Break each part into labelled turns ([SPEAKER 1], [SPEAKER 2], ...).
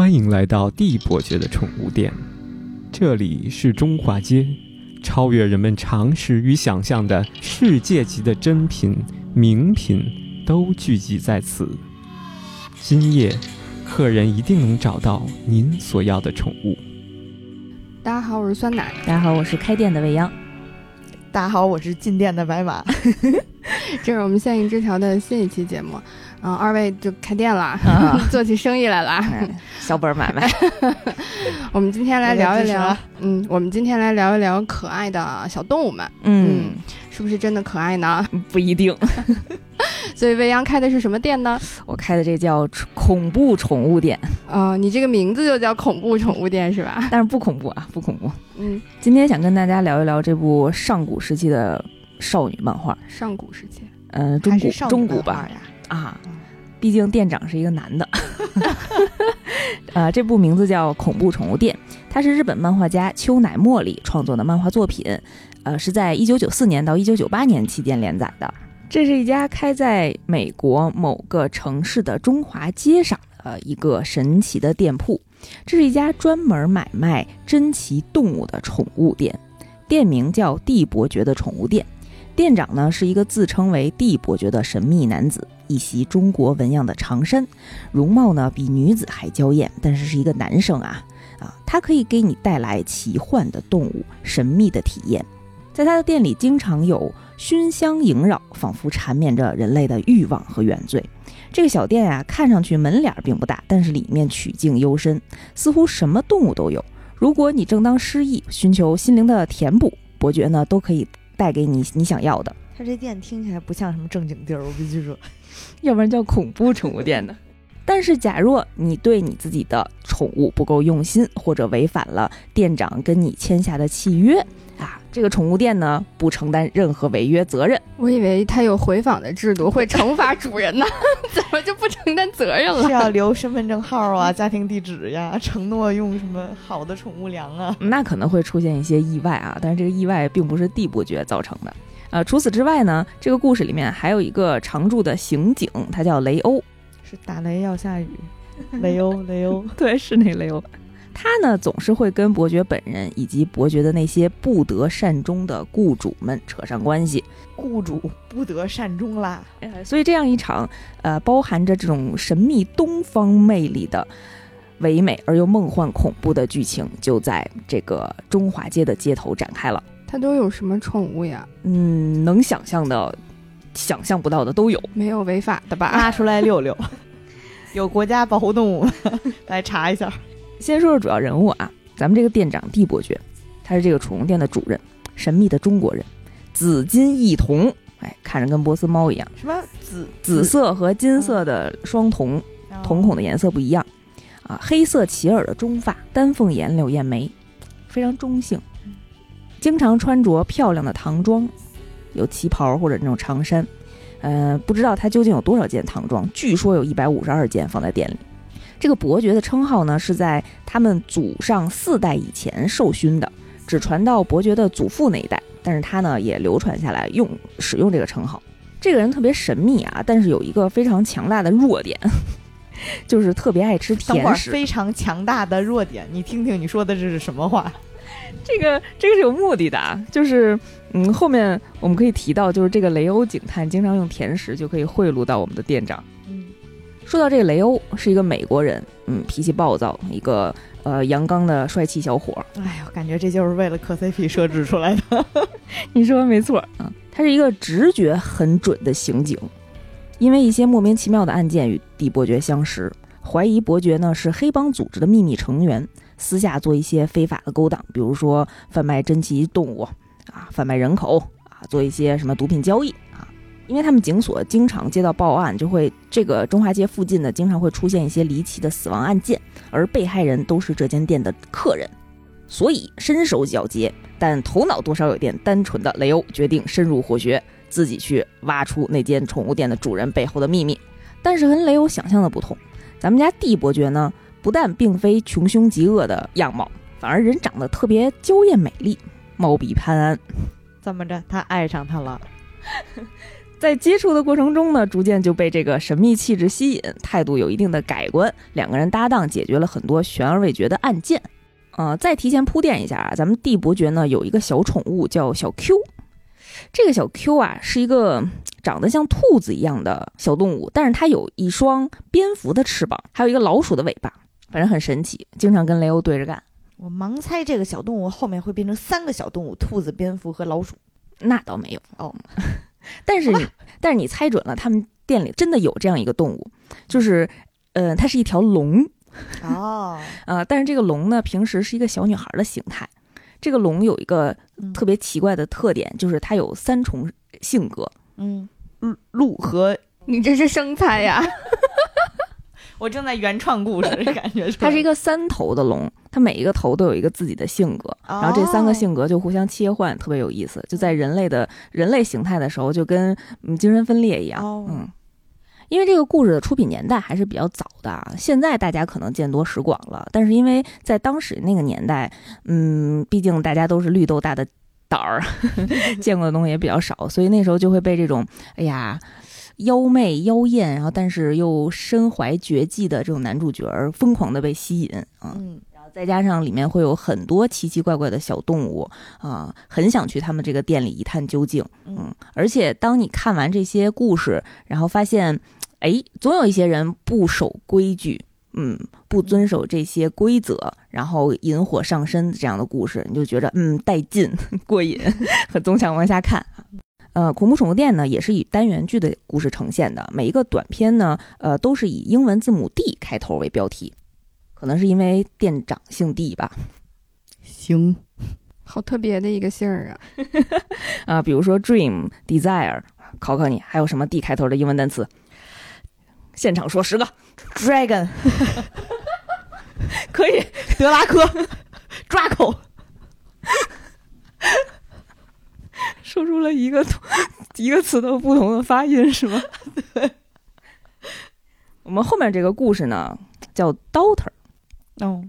[SPEAKER 1] 欢迎来到地伯爵的宠物店，这里是中华街，超越人们常识与想象的世界级的珍品、名品都聚集在此。今夜，客人一定能找到您所要的宠物。
[SPEAKER 2] 大家好，我是酸奶。
[SPEAKER 3] 大家好，我是开店的未央。
[SPEAKER 4] 大家好，我是进店的白马。
[SPEAKER 2] 这是我们现影之条的新一期节目。嗯，二位就开店了，做起生意来了，
[SPEAKER 3] 小本买卖。
[SPEAKER 2] 我们今天来聊一聊，嗯，我们今天来聊一聊可爱的小动物们，嗯，是不是真的可爱呢？
[SPEAKER 3] 不一定。
[SPEAKER 2] 所以未央开的是什么店呢？
[SPEAKER 3] 我开的这叫恐怖宠物店。
[SPEAKER 2] 啊，你这个名字就叫恐怖宠物店是吧？
[SPEAKER 3] 但是不恐怖啊，不恐怖。嗯，今天想跟大家聊一聊这部上古时期的少女漫画。
[SPEAKER 2] 上古时期？
[SPEAKER 3] 嗯，中古中古吧。啊，毕竟店长是一个男的。呃，这部名字叫《恐怖宠物店》，它是日本漫画家秋乃茉莉创作的漫画作品，呃，是在一九九四年到一九九八年期间连载的。这是一家开在美国某个城市的中华街上的一个神奇的店铺。这是一家专门买卖珍奇动物的宠物店，店名叫地伯爵的宠物店。店长呢是一个自称为地伯爵的神秘男子。一袭中国纹样的长衫，容貌呢比女子还娇艳，但是是一个男生啊啊！他可以给你带来奇幻的动物、神秘的体验。在他的店里，经常有熏香萦绕，仿佛缠绵着人类的欲望和原罪。这个小店啊，看上去门脸并不大，但是里面曲径幽深，似乎什么动物都有。如果你正当失意，寻求心灵的填补，伯爵呢都可以带给你你想要的。
[SPEAKER 4] 他这店听起来不像什么正经地儿，我必须说。
[SPEAKER 3] 要不然叫恐怖宠物店呢？但是，假若你对你自己的宠物不够用心，或者违反了店长跟你签下的契约啊，这个宠物店呢不承担任何违约责任。
[SPEAKER 2] 我以为他有回访的制度，会惩罚主人呢，怎么就不承担责任了？
[SPEAKER 4] 是要留身份证号啊、家庭地址呀，承诺用什么好的宠物粮啊？
[SPEAKER 3] 那可能会出现一些意外啊，但是这个意外并不是地伯爵造成的。呃，除此之外呢，这个故事里面还有一个常驻的刑警，他叫雷欧，
[SPEAKER 4] 是打雷要下雨，雷欧，雷欧，
[SPEAKER 3] 对，是那雷欧。他呢总是会跟伯爵本人以及伯爵的那些不得善终的雇主们扯上关系，
[SPEAKER 4] 雇主不得善终啦。
[SPEAKER 3] 所以这样一场呃包含着这种神秘东方魅力的唯美而又梦幻恐怖的剧情，就在这个中华街的街头展开了。
[SPEAKER 2] 他都有什么宠物呀？
[SPEAKER 3] 嗯，能想象的、想象不到的都有。
[SPEAKER 2] 没有违法的吧？
[SPEAKER 4] 拉出来遛遛。有国家保护动物，来查一下。
[SPEAKER 3] 先说说主要人物啊，咱们这个店长地伯爵，他是这个宠物店的主人，神秘的中国人，紫金异瞳，哎，看着跟波斯猫一样。
[SPEAKER 4] 什么紫
[SPEAKER 3] 紫色和金色的双瞳，瞳孔的颜色不一样啊。黑色齐耳的中发，丹凤眼，柳叶眉，非常中性。经常穿着漂亮的唐装，有旗袍或者那种长衫，呃，不知道他究竟有多少件唐装，据说有一百五十二件放在店里。这个伯爵的称号呢，是在他们祖上四代以前授勋的，只传到伯爵的祖父那一代，但是他呢也流传下来用使用这个称号。这个人特别神秘啊，但是有一个非常强大的弱点，就是特别爱吃甜食。
[SPEAKER 4] 非常强大的弱点，你听听你说的这是什么话？
[SPEAKER 3] 这个这个是有目的的啊，就是嗯，后面我们可以提到，就是这个雷欧警探经常用甜食就可以贿赂到我们的店长。嗯，说到这个雷欧是一个美国人，嗯，脾气暴躁，一个呃阳刚的帅气小伙。
[SPEAKER 4] 哎呦，感觉这就是为了磕 CP 设置出来的。
[SPEAKER 3] 你说没错啊，他是一个直觉很准的刑警，因为一些莫名其妙的案件与地伯爵相识，怀疑伯爵呢是黑帮组织的秘密成员。私下做一些非法的勾当，比如说贩卖珍奇动物啊，贩卖人口啊，做一些什么毒品交易啊。因为他们警所经常接到报案，就会这个中华街附近呢，经常会出现一些离奇的死亡案件，而被害人都是这间店的客人，所以身手矫捷，但头脑多少有点单纯的雷欧决定深入火穴，自己去挖出那间宠物店的主人背后的秘密。但是和雷欧想象的不同，咱们家地伯爵呢？不但并非穷凶极恶的样貌，反而人长得特别娇艳美丽，貌比潘安。
[SPEAKER 4] 怎么着？他爱上他了？
[SPEAKER 3] 在接触的过程中呢，逐渐就被这个神秘气质吸引，态度有一定的改观。两个人搭档解决了很多悬而未决的案件。呃，再提前铺垫一下啊，咱们帝伯爵呢有一个小宠物叫小 Q，这个小 Q 啊是一个长得像兔子一样的小动物，但是它有一双蝙蝠的翅膀，还有一个老鼠的尾巴，反正很神奇，经常跟雷欧对着干。
[SPEAKER 4] 我盲猜这个小动物后面会变成三个小动物：兔子、蝙蝠和老鼠。
[SPEAKER 3] 那倒没有 哦。但是你，但是你猜准了，他们店里真的有这样一个动物，就是，呃，它是一条龙。
[SPEAKER 4] 哦，
[SPEAKER 3] 呃，但是这个龙呢，平时是一个小女孩的形态。这个龙有一个特别奇怪的特点，就是它有三重性格。
[SPEAKER 4] 嗯，鹿和
[SPEAKER 2] 你这是生猜呀？
[SPEAKER 4] 我正在原创故事，感觉
[SPEAKER 3] 它是一个三头的龙，它每一个头都有一个自己的性格，然后这三个性格就互相切换，特别有意思。就在人类的人类形态的时候，就跟嗯精神分裂一样。嗯，因为这个故事的出品年代还是比较早的，现在大家可能见多识广了，但是因为在当时那个年代，嗯，毕竟大家都是绿豆大的胆儿，见过的东西也比较少，所以那时候就会被这种哎呀。妖媚妖艳，然后但是又身怀绝技的这种男主角疯狂的被吸引啊，然后再加上里面会有很多奇奇怪怪的小动物啊，很想去他们这个店里一探究竟。嗯，而且当你看完这些故事，然后发现，哎，总有一些人不守规矩，嗯，不遵守这些规则，然后引火上身这样的故事，你就觉得嗯带劲 过瘾，总想往下看。呃，恐怖宠物店呢，也是以单元剧的故事呈现的。每一个短片呢，呃，都是以英文字母 D 开头为标题，可能是因为店长姓 D 吧。
[SPEAKER 4] 行，
[SPEAKER 2] 好特别的一个姓儿啊。
[SPEAKER 3] 啊，比如说 Dream、Desire，考考你，还有什么 D 开头的英文单词？现场说十个。
[SPEAKER 4] Dragon，
[SPEAKER 3] 可以。
[SPEAKER 4] 德拉科，抓口。
[SPEAKER 3] 说出了一个一个词的不同的发音是吗？对。我们后面这个故事呢，叫 Daughter。
[SPEAKER 4] 哦，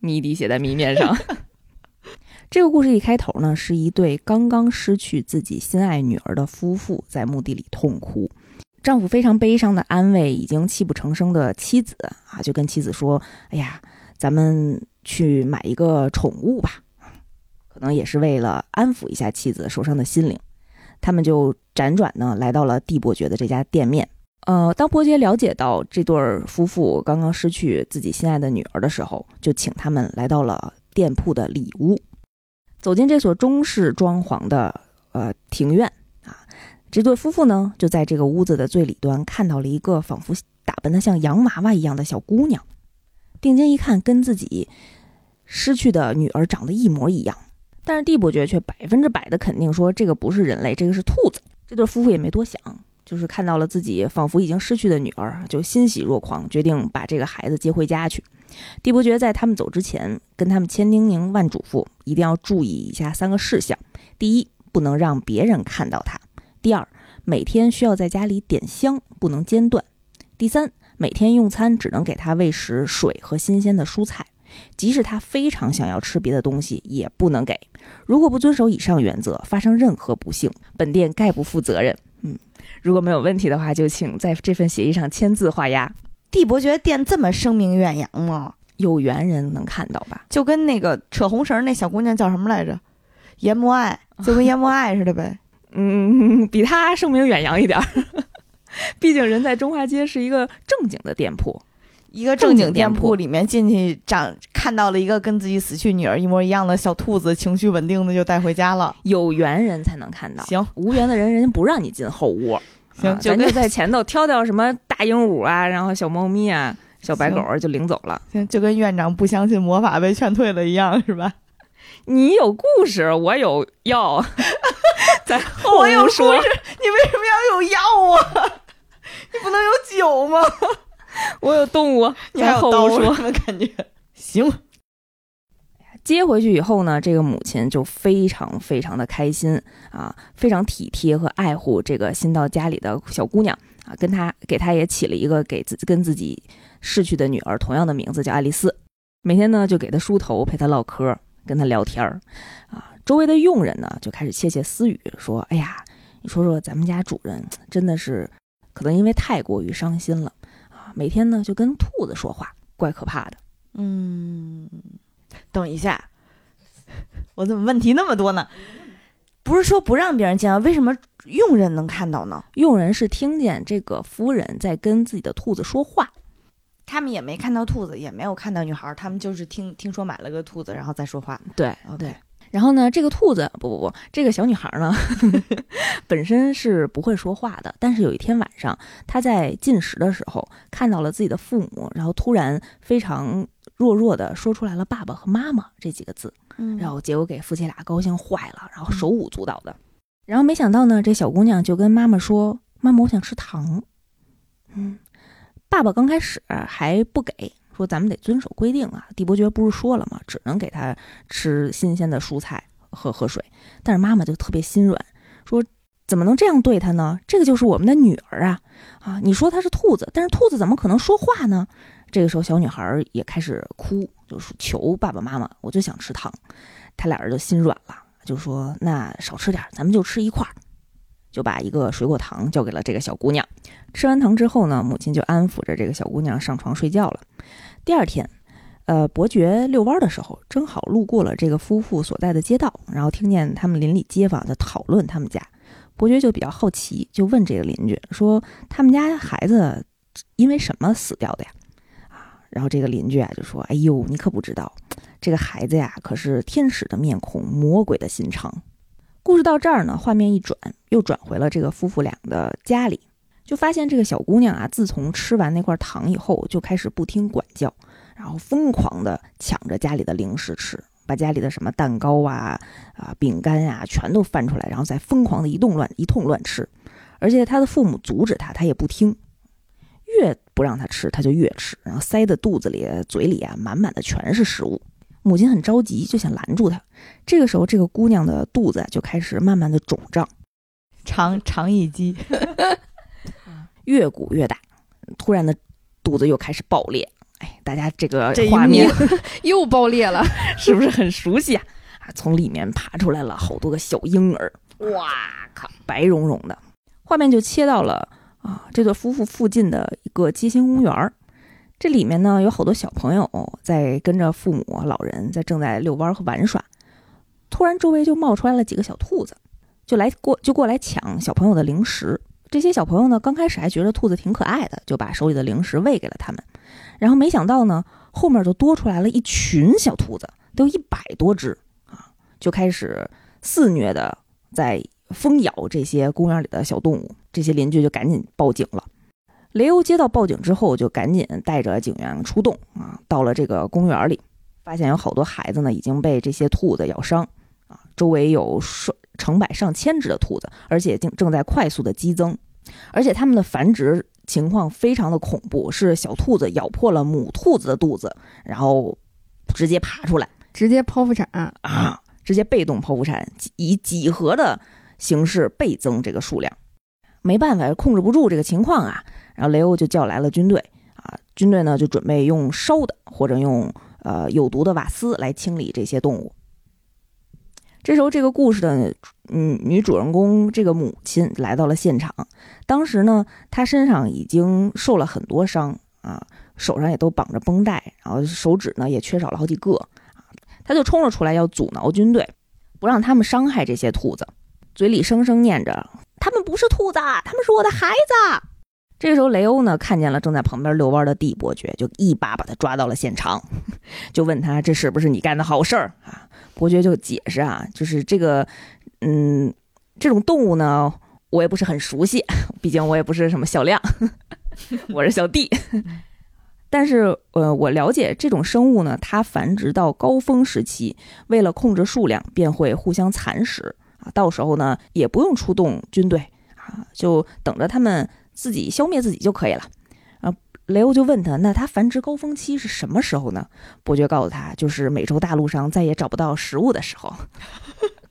[SPEAKER 3] 谜底写在谜面上。这个故事一开头呢，是一对刚刚失去自己心爱女儿的夫妇在墓地里痛哭，丈夫非常悲伤的安慰已经泣不成声的妻子啊，就跟妻子说：“哎呀，咱们去买一个宠物吧。”可能也是为了安抚一下妻子受伤的心灵，他们就辗转呢来到了蒂伯爵的这家店面。呃，当伯爵了解到这对夫妇刚刚失去自己心爱的女儿的时候，就请他们来到了店铺的里屋。走进这所中式装潢的呃庭院啊，这对夫妇呢就在这个屋子的最里端看到了一个仿佛打扮的像洋娃娃一样的小姑娘。定睛一看，跟自己失去的女儿长得一模一样。但是蒂伯爵却百分之百的肯定说，这个不是人类，这个是兔子。这对夫妇也没多想，就是看到了自己仿佛已经失去的女儿，就欣喜若狂，决定把这个孩子接回家去。蒂伯爵在他们走之前，跟他们千叮咛万嘱咐，一定要注意以下三个事项：第一，不能让别人看到他；第二，每天需要在家里点香，不能间断；第三，每天用餐只能给他喂食水和新鲜的蔬菜。即使他非常想要吃别的东西，也不能给。如果不遵守以上原则，发生任何不幸，本店概不负责任。嗯，如果没有问题的话，就请在这份协议上签字画押。
[SPEAKER 4] 帝伯爵店这么声名远扬吗？
[SPEAKER 3] 有缘人能看到吧？
[SPEAKER 4] 就跟那个扯红绳那小姑娘叫什么来着？阎摩爱，就跟阎摩爱似的呗。
[SPEAKER 3] 嗯，比他声名远扬一点儿。毕竟人在中华街是一个正经的店铺。
[SPEAKER 4] 一个正经店铺里面进去，长看到了一个跟自己死去女儿一模一样的小兔子，情绪稳定的就带回家了。
[SPEAKER 3] 有缘人才能看到，
[SPEAKER 4] 行，
[SPEAKER 3] 无缘的人人家不让你进后屋。
[SPEAKER 4] 行，
[SPEAKER 3] 咱就在前头挑挑什么大鹦鹉啊，然后小猫咪啊，小白狗就领走了。
[SPEAKER 4] 行，就跟院长不相信魔法被劝退了一样，是吧？
[SPEAKER 3] 你有故事，我有药，在后
[SPEAKER 4] 屋说。你为什么要有药啊？你不能有酒吗？
[SPEAKER 3] 我有动物，
[SPEAKER 4] 你还有
[SPEAKER 3] 刀说
[SPEAKER 4] 感觉 行。
[SPEAKER 3] 接回去以后呢，这个母亲就非常非常的开心啊，非常体贴和爱护这个新到家里的小姑娘啊，跟她给她也起了一个给自跟自己逝去的女儿同样的名字，叫爱丽丝。每天呢，就给她梳头，陪她唠嗑，跟她聊天儿啊。周围的佣人呢，就开始窃窃私语说：“哎呀，你说说，咱们家主人真的是，可能因为太过于伤心了啊，每天呢就跟兔子说话，怪可怕的。
[SPEAKER 4] 嗯，等一下，我怎么问题那么多呢？不是说不让别人见啊？为什么佣人能看到呢？
[SPEAKER 3] 佣人是听见这个夫人在跟自己的兔子说话，
[SPEAKER 4] 他们也没看到兔子，也没有看到女孩，他们就是听听说买了个兔子，然后再说话。
[SPEAKER 3] 对，对。然后呢，这个兔子不不不，这个小女孩呢呵 呵，本身是不会说话的。但是有一天晚上，她在进食的时候看到了自己的父母，然后突然非常弱弱的说出来了“爸爸”和“妈妈”这几个字，然后结果给夫妻俩高兴坏了，然后手舞足蹈的。然后没想到呢，这小姑娘就跟妈妈说：“妈妈，我想吃糖。”嗯，爸爸刚开始还不给。说咱们得遵守规定啊！帝伯爵不是说了吗？只能给他吃新鲜的蔬菜，喝喝水。但是妈妈就特别心软，说怎么能这样对他呢？这个就是我们的女儿啊！啊，你说她是兔子，但是兔子怎么可能说话呢？这个时候小女孩也开始哭，就是求爸爸妈妈，我就想吃糖。他俩人就心软了，就说那少吃点，咱们就吃一块儿。就把一个水果糖交给了这个小姑娘。吃完糖之后呢，母亲就安抚着这个小姑娘上床睡觉了。第二天，呃，伯爵遛弯的时候，正好路过了这个夫妇所在的街道，然后听见他们邻里街坊在讨论他们家。伯爵就比较好奇，就问这个邻居说：“他们家孩子因为什么死掉的呀？”啊，然后这个邻居啊就说：“哎呦，你可不知道，这个孩子呀可是天使的面孔，魔鬼的心肠。”故事到这儿呢，画面一转，又转回了这个夫妇俩的家里，就发现这个小姑娘啊，自从吃完那块糖以后，就开始不听管教，然后疯狂的抢着家里的零食吃，把家里的什么蛋糕啊、啊饼干啊，全都翻出来，然后再疯狂的一动乱一通乱吃，而且她的父母阻止她，她也不听，越不让她吃，她就越吃，然后塞的肚子里、嘴里啊，满满的全是食物。母亲很着急，就想拦住她。这个时候，这个姑娘的肚子就开始慢慢的肿胀，
[SPEAKER 4] 肠肠易激，
[SPEAKER 3] 越鼓越大。突然的，肚子又开始爆裂。哎，大家这个画面
[SPEAKER 2] 又爆裂了，
[SPEAKER 3] 是不是很熟悉啊？啊，从里面爬出来了好多个小婴儿，哇靠，白茸茸的。画面就切到了啊，这对夫妇附近的一个街心公园儿这里面呢有好多小朋友在跟着父母、老人在正在遛弯和玩耍，突然周围就冒出来了几个小兔子，就来过就过来抢小朋友的零食。这些小朋友呢刚开始还觉得兔子挺可爱的，就把手里的零食喂给了他们。然后没想到呢后面就多出来了一群小兔子，都一百多只啊，就开始肆虐的在疯咬这些公园里的小动物。这些邻居就赶紧报警了。雷欧接到报警之后，就赶紧带着警员出动啊，到了这个公园里，发现有好多孩子呢已经被这些兔子咬伤，周围有数成百上千只的兔子，而且正正在快速的激增，而且它们的繁殖情况非常的恐怖，是小兔子咬破了母兔子的肚子，然后直接爬出来，
[SPEAKER 2] 直接剖腹产
[SPEAKER 3] 啊，直接被动剖腹产，以几何的形式倍增这个数量，没办法，控制不住这个情况啊。然后雷欧就叫来了军队啊，军队呢就准备用烧的或者用呃有毒的瓦斯来清理这些动物。这时候，这个故事的嗯女主人公这个母亲来到了现场，当时呢她身上已经受了很多伤啊，手上也都绑着绷带，然后手指呢也缺少了好几个啊，她就冲了出来要阻挠军队，不让他们伤害这些兔子，嘴里声声念着：“他们不是兔子，他们是我的孩子。”这个时候，雷欧呢看见了正在旁边遛弯的帝伯爵，就一把把他抓到了现场，就问他这是不是你干的好事儿啊？伯爵就解释啊，就是这个，嗯，这种动物呢，我也不是很熟悉，毕竟我也不是什么小亮，我是小弟。但是，呃，我了解这种生物呢，它繁殖到高峰时期，为了控制数量，便会互相蚕食啊。到时候呢，也不用出动军队啊，就等着他们。自己消灭自己就可以了，啊，雷欧就问他，那他繁殖高峰期是什么时候呢？伯爵告诉他，就是美洲大陆上再也找不到食物的时候。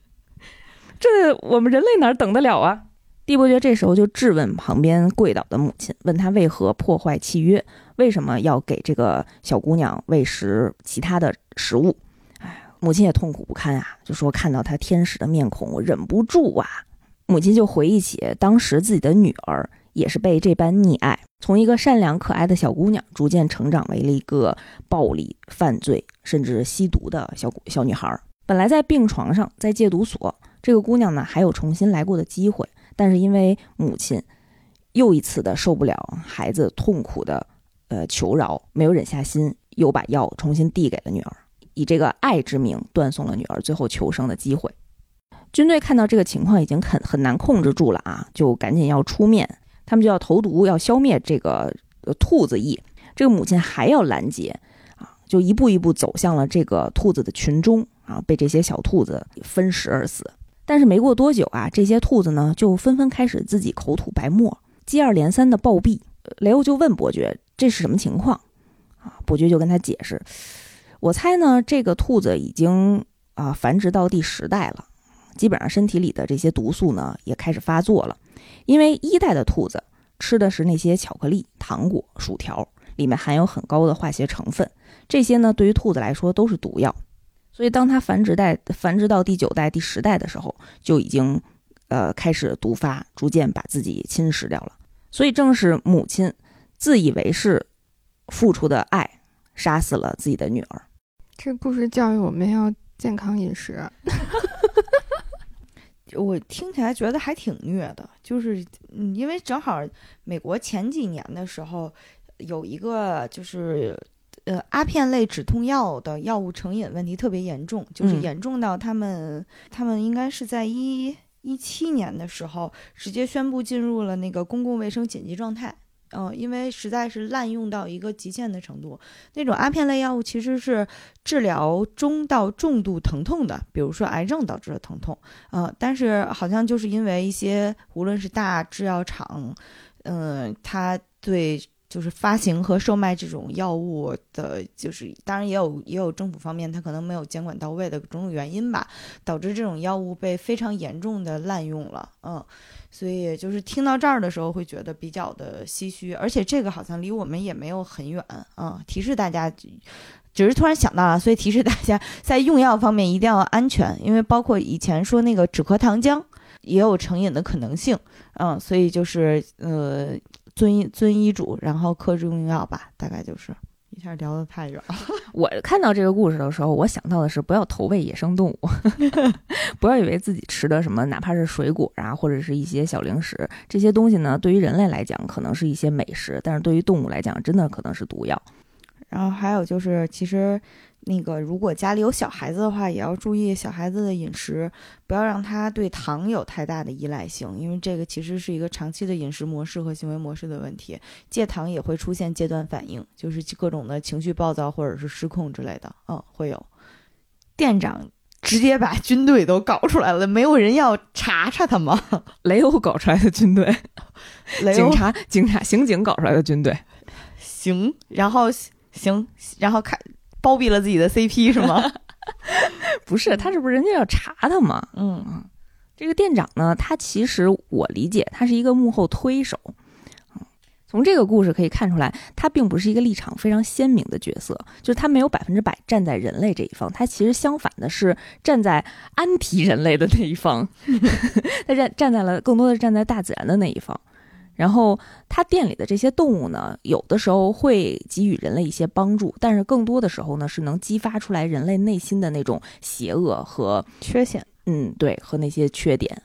[SPEAKER 3] 这我们人类哪等得了啊？帝伯爵这时候就质问旁边跪倒的母亲，问他为何破坏契约，为什么要给这个小姑娘喂食其他的食物？哎，母亲也痛苦不堪啊，就说看到他天使的面孔，我忍不住啊。母亲就回忆起当时自己的女儿也是被这般溺爱，从一个善良可爱的小姑娘，逐渐成长为了一个暴力、犯罪甚至吸毒的小小女孩。本来在病床上，在戒毒所，这个姑娘呢还有重新来过的机会，但是因为母亲又一次的受不了孩子痛苦的呃求饶，没有忍下心，又把药重新递给了女儿，以这个爱之名断送了女儿最后求生的机会。军队看到这个情况已经很很难控制住了啊，就赶紧要出面，他们就要投毒，要消灭这个兔子疫。这个母亲还要拦截啊，就一步一步走向了这个兔子的群中啊，被这些小兔子分食而死。但是没过多久啊，这些兔子呢就纷纷开始自己口吐白沫，接二连三的暴毙。雷欧就问伯爵这是什么情况啊？伯爵就跟他解释，我猜呢这个兔子已经啊繁殖到第十代了。基本上身体里的这些毒素呢也开始发作了，因为一代的兔子吃的是那些巧克力、糖果、薯条，里面含有很高的化学成分，这些呢对于兔子来说都是毒药，所以当它繁殖代繁殖到第九代、第十代的时候，就已经呃开始毒发，逐渐把自己侵蚀掉了。所以正是母亲自以为是付出的爱，杀死了自己的女儿。
[SPEAKER 2] 这故事教育我们要健康饮食。
[SPEAKER 4] 我听起来觉得还挺虐的，就是嗯，因为正好美国前几年的时候有一个就是呃阿片类止痛药的药物成瘾问题特别严重，就是严重到他们他们应该是在一一七年的时候直接宣布进入了那个公共卫生紧急状态。嗯，因为实在是滥用到一个极限的程度，那种阿片类药物其实是治疗中到重度疼痛的，比如说癌症导致的疼痛。嗯，但是好像就是因为一些无论是大制药厂，嗯，它对就是发行和售卖这种药物的，就是当然也有也有政府方面它可能没有监管到位的种种原因吧，导致这种药物被非常严重的滥用了。嗯。所以就是听到这儿的时候，会觉得比较的唏嘘，而且这个好像离我们也没有很远啊。提示大家，只是突然想到了，所以提示大家在用药方面一定要安全，因为包括以前说那个止咳糖浆也有成瘾的可能性。嗯，所以就是呃，遵遵医嘱，然后克制用药吧，大概就是。一下聊得太远了。
[SPEAKER 3] 我看到这个故事的时候，我想到的是不要投喂野生动物，不要以为自己吃的什么，哪怕是水果啊，或者是一些小零食，这些东西呢，对于人类来讲可能是一些美食，但是对于动物来讲，真的可能是毒药。
[SPEAKER 4] 然后还有就是，其实。那个，如果家里有小孩子的话，也要注意小孩子的饮食，不要让他对糖有太大的依赖性，因为这个其实是一个长期的饮食模式和行为模式的问题。戒糖也会出现戒断反应，就是各种的情绪暴躁或者是失控之类的，嗯，会有。店长直接把军队都搞出来了，没有人要查查他吗？
[SPEAKER 3] 雷欧搞出来的军队，警察、警察、刑警搞出来的军队，
[SPEAKER 4] 行，然后行，然后看。包庇了自己的 CP 是吗？
[SPEAKER 3] 不是，他这不是人家要查他吗？嗯，这个店长呢，他其实我理解他是一个幕后推手。从这个故事可以看出来，他并不是一个立场非常鲜明的角色，就是他没有百分之百站在人类这一方，他其实相反的是站在安提人类的那一方，他站站在了更多的站在大自然的那一方。然后他店里的这些动物呢，有的时候会给予人类一些帮助，但是更多的时候呢，是能激发出来人类内心的那种邪恶和
[SPEAKER 4] 缺陷。
[SPEAKER 3] 嗯，对，和那些缺点。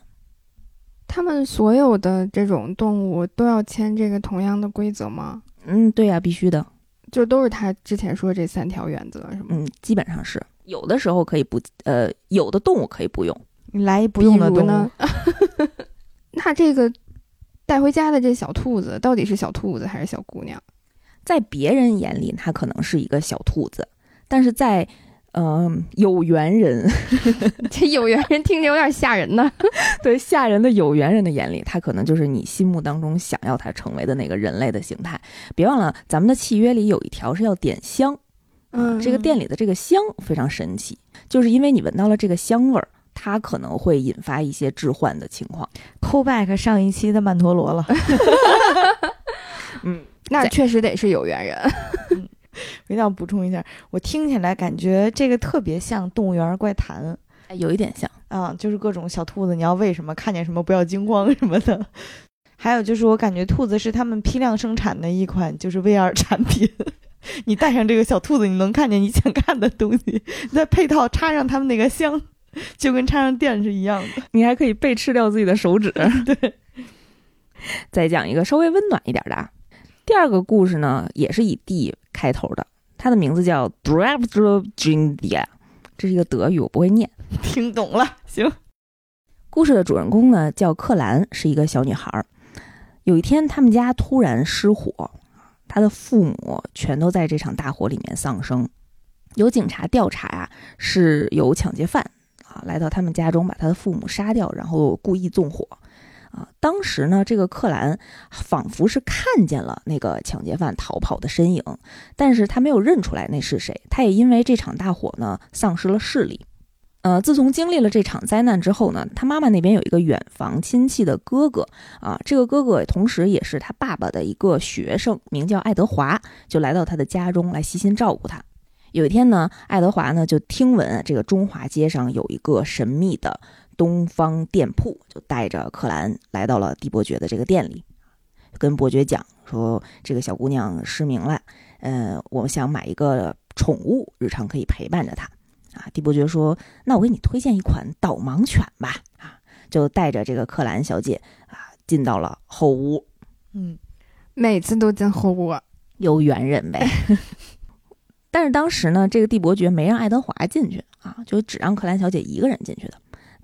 [SPEAKER 2] 他们所有的这种动物都要签这个同样的规则吗？
[SPEAKER 3] 嗯，对呀，必须的，
[SPEAKER 2] 就都是他之前说这三条原则，是吗？
[SPEAKER 3] 嗯，基本上是。有的时候可以不，呃，有的动物可以不用。
[SPEAKER 4] 你来不用的动物。
[SPEAKER 2] 那这个。带回家的这小兔子到底是小兔子还是小姑娘？
[SPEAKER 3] 在别人眼里，它可能是一个小兔子，但是在，嗯，有缘人
[SPEAKER 2] 这有缘人听着有点吓人呢。
[SPEAKER 3] 对，吓人的有缘人的眼里，它可能就是你心目当中想要它成为的那个人类的形态。别忘了，咱们的契约里有一条是要点香，
[SPEAKER 2] 嗯，
[SPEAKER 3] 这个店里的这个香非常神奇，就是因为你闻到了这个香味儿。它可能会引发一些置换的情况。
[SPEAKER 4] Call back 上一期的曼陀罗了。
[SPEAKER 2] 嗯，那确实得是有缘人。
[SPEAKER 4] 我一定要补充一下，我听起来感觉这个特别像《动物园怪谈》，
[SPEAKER 3] 有一点像
[SPEAKER 4] 啊，就是各种小兔子，你要喂什么，看见什么不要惊慌什么的。还有就是，我感觉兔子是他们批量生产的一款就是 VR 产品。你带上这个小兔子，你能看见你想看的东西。再配套插上他们那个香，就跟插上电是一样的。
[SPEAKER 3] 你还可以被吃掉自己的手指。
[SPEAKER 4] 对。
[SPEAKER 3] 再讲一个稍微温暖一点的啊。第二个故事呢，也是以 D 开头的，它的名字叫 d r a r o g i n d i a 这是一个德语，我不会念。
[SPEAKER 4] 听懂了，行。
[SPEAKER 3] 故事的主人公呢叫克兰，是一个小女孩。有一天，他们家突然失火，她的父母全都在这场大火里面丧生。有警察调查啊，是有抢劫犯啊来到他们家中，把他的父母杀掉，然后故意纵火。啊，当时呢，这个克兰仿佛是看见了那个抢劫犯逃跑的身影，但是他没有认出来那是谁。他也因为这场大火呢，丧失了视力。呃，自从经历了这场灾难之后呢，他妈妈那边有一个远房亲戚的哥哥啊，这个哥哥同时也是他爸爸的一个学生，名叫爱德华，就来到他的家中来悉心照顾他。有一天呢，爱德华呢就听闻这个中华街上有一个神秘的东方店铺，就带着克兰来到了蒂伯爵的这个店里，跟伯爵讲说这个小姑娘失明了，呃，我想买一个宠物，日常可以陪伴着她。啊，蒂伯爵说：“那我给你推荐一款导盲犬吧。”啊，就带着这个克兰小姐啊进到了后屋。
[SPEAKER 2] 嗯，每次都进后屋，
[SPEAKER 3] 有缘人呗。但是当时呢，这个蒂伯爵没让爱德华进去啊，就只让克兰小姐一个人进去的，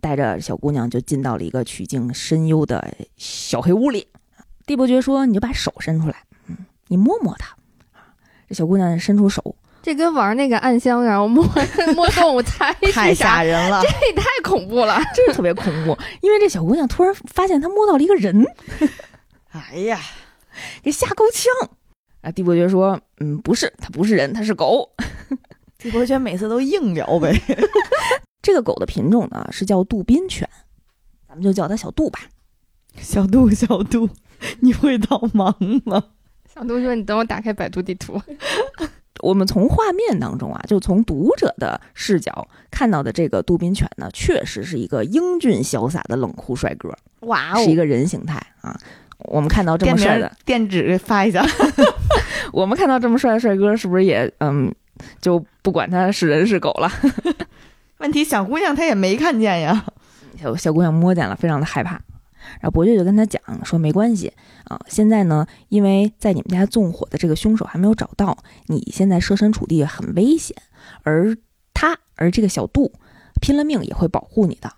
[SPEAKER 3] 带着小姑娘就进到了一个曲径深幽的小黑屋里。蒂伯爵说：“你就把手伸出来，嗯，你摸摸它。”啊，这小姑娘伸出手。
[SPEAKER 2] 这跟玩那个暗箱，然后摸摸动物猜
[SPEAKER 4] 太吓人了，
[SPEAKER 2] 这也太恐怖了，
[SPEAKER 3] 真是特别恐怖。因为这小姑娘突然发现她摸到了一个人，
[SPEAKER 4] 哎呀，
[SPEAKER 3] 给吓够呛啊！蒂伯爵说：“嗯，不是，它不是人，它是狗。”
[SPEAKER 4] 蒂伯爵每次都硬聊呗。
[SPEAKER 3] 这个狗的品种呢是叫杜宾犬，咱们就叫它小杜吧。
[SPEAKER 4] 小杜，小杜，你会导盲吗？
[SPEAKER 2] 小杜说：“你等我打开百度地图。”
[SPEAKER 3] 我们从画面当中啊，就从读者的视角看到的这个杜宾犬呢，确实是一个英俊潇洒的冷酷帅哥，
[SPEAKER 4] 哇哦，
[SPEAKER 3] 是一个人形态啊。我们看到这么帅的
[SPEAKER 4] 电纸发一下，
[SPEAKER 3] 我们看到这么帅的帅哥，是不是也嗯，就不管他是人是狗了？
[SPEAKER 4] 问题小姑娘她也没看见呀，
[SPEAKER 3] 小小姑娘摸见了，非常的害怕。然后伯爵就跟他讲说：“没关系啊，现在呢，因为在你们家纵火的这个凶手还没有找到，你现在设身处地很危险，而他，而这个小杜，拼了命也会保护你的，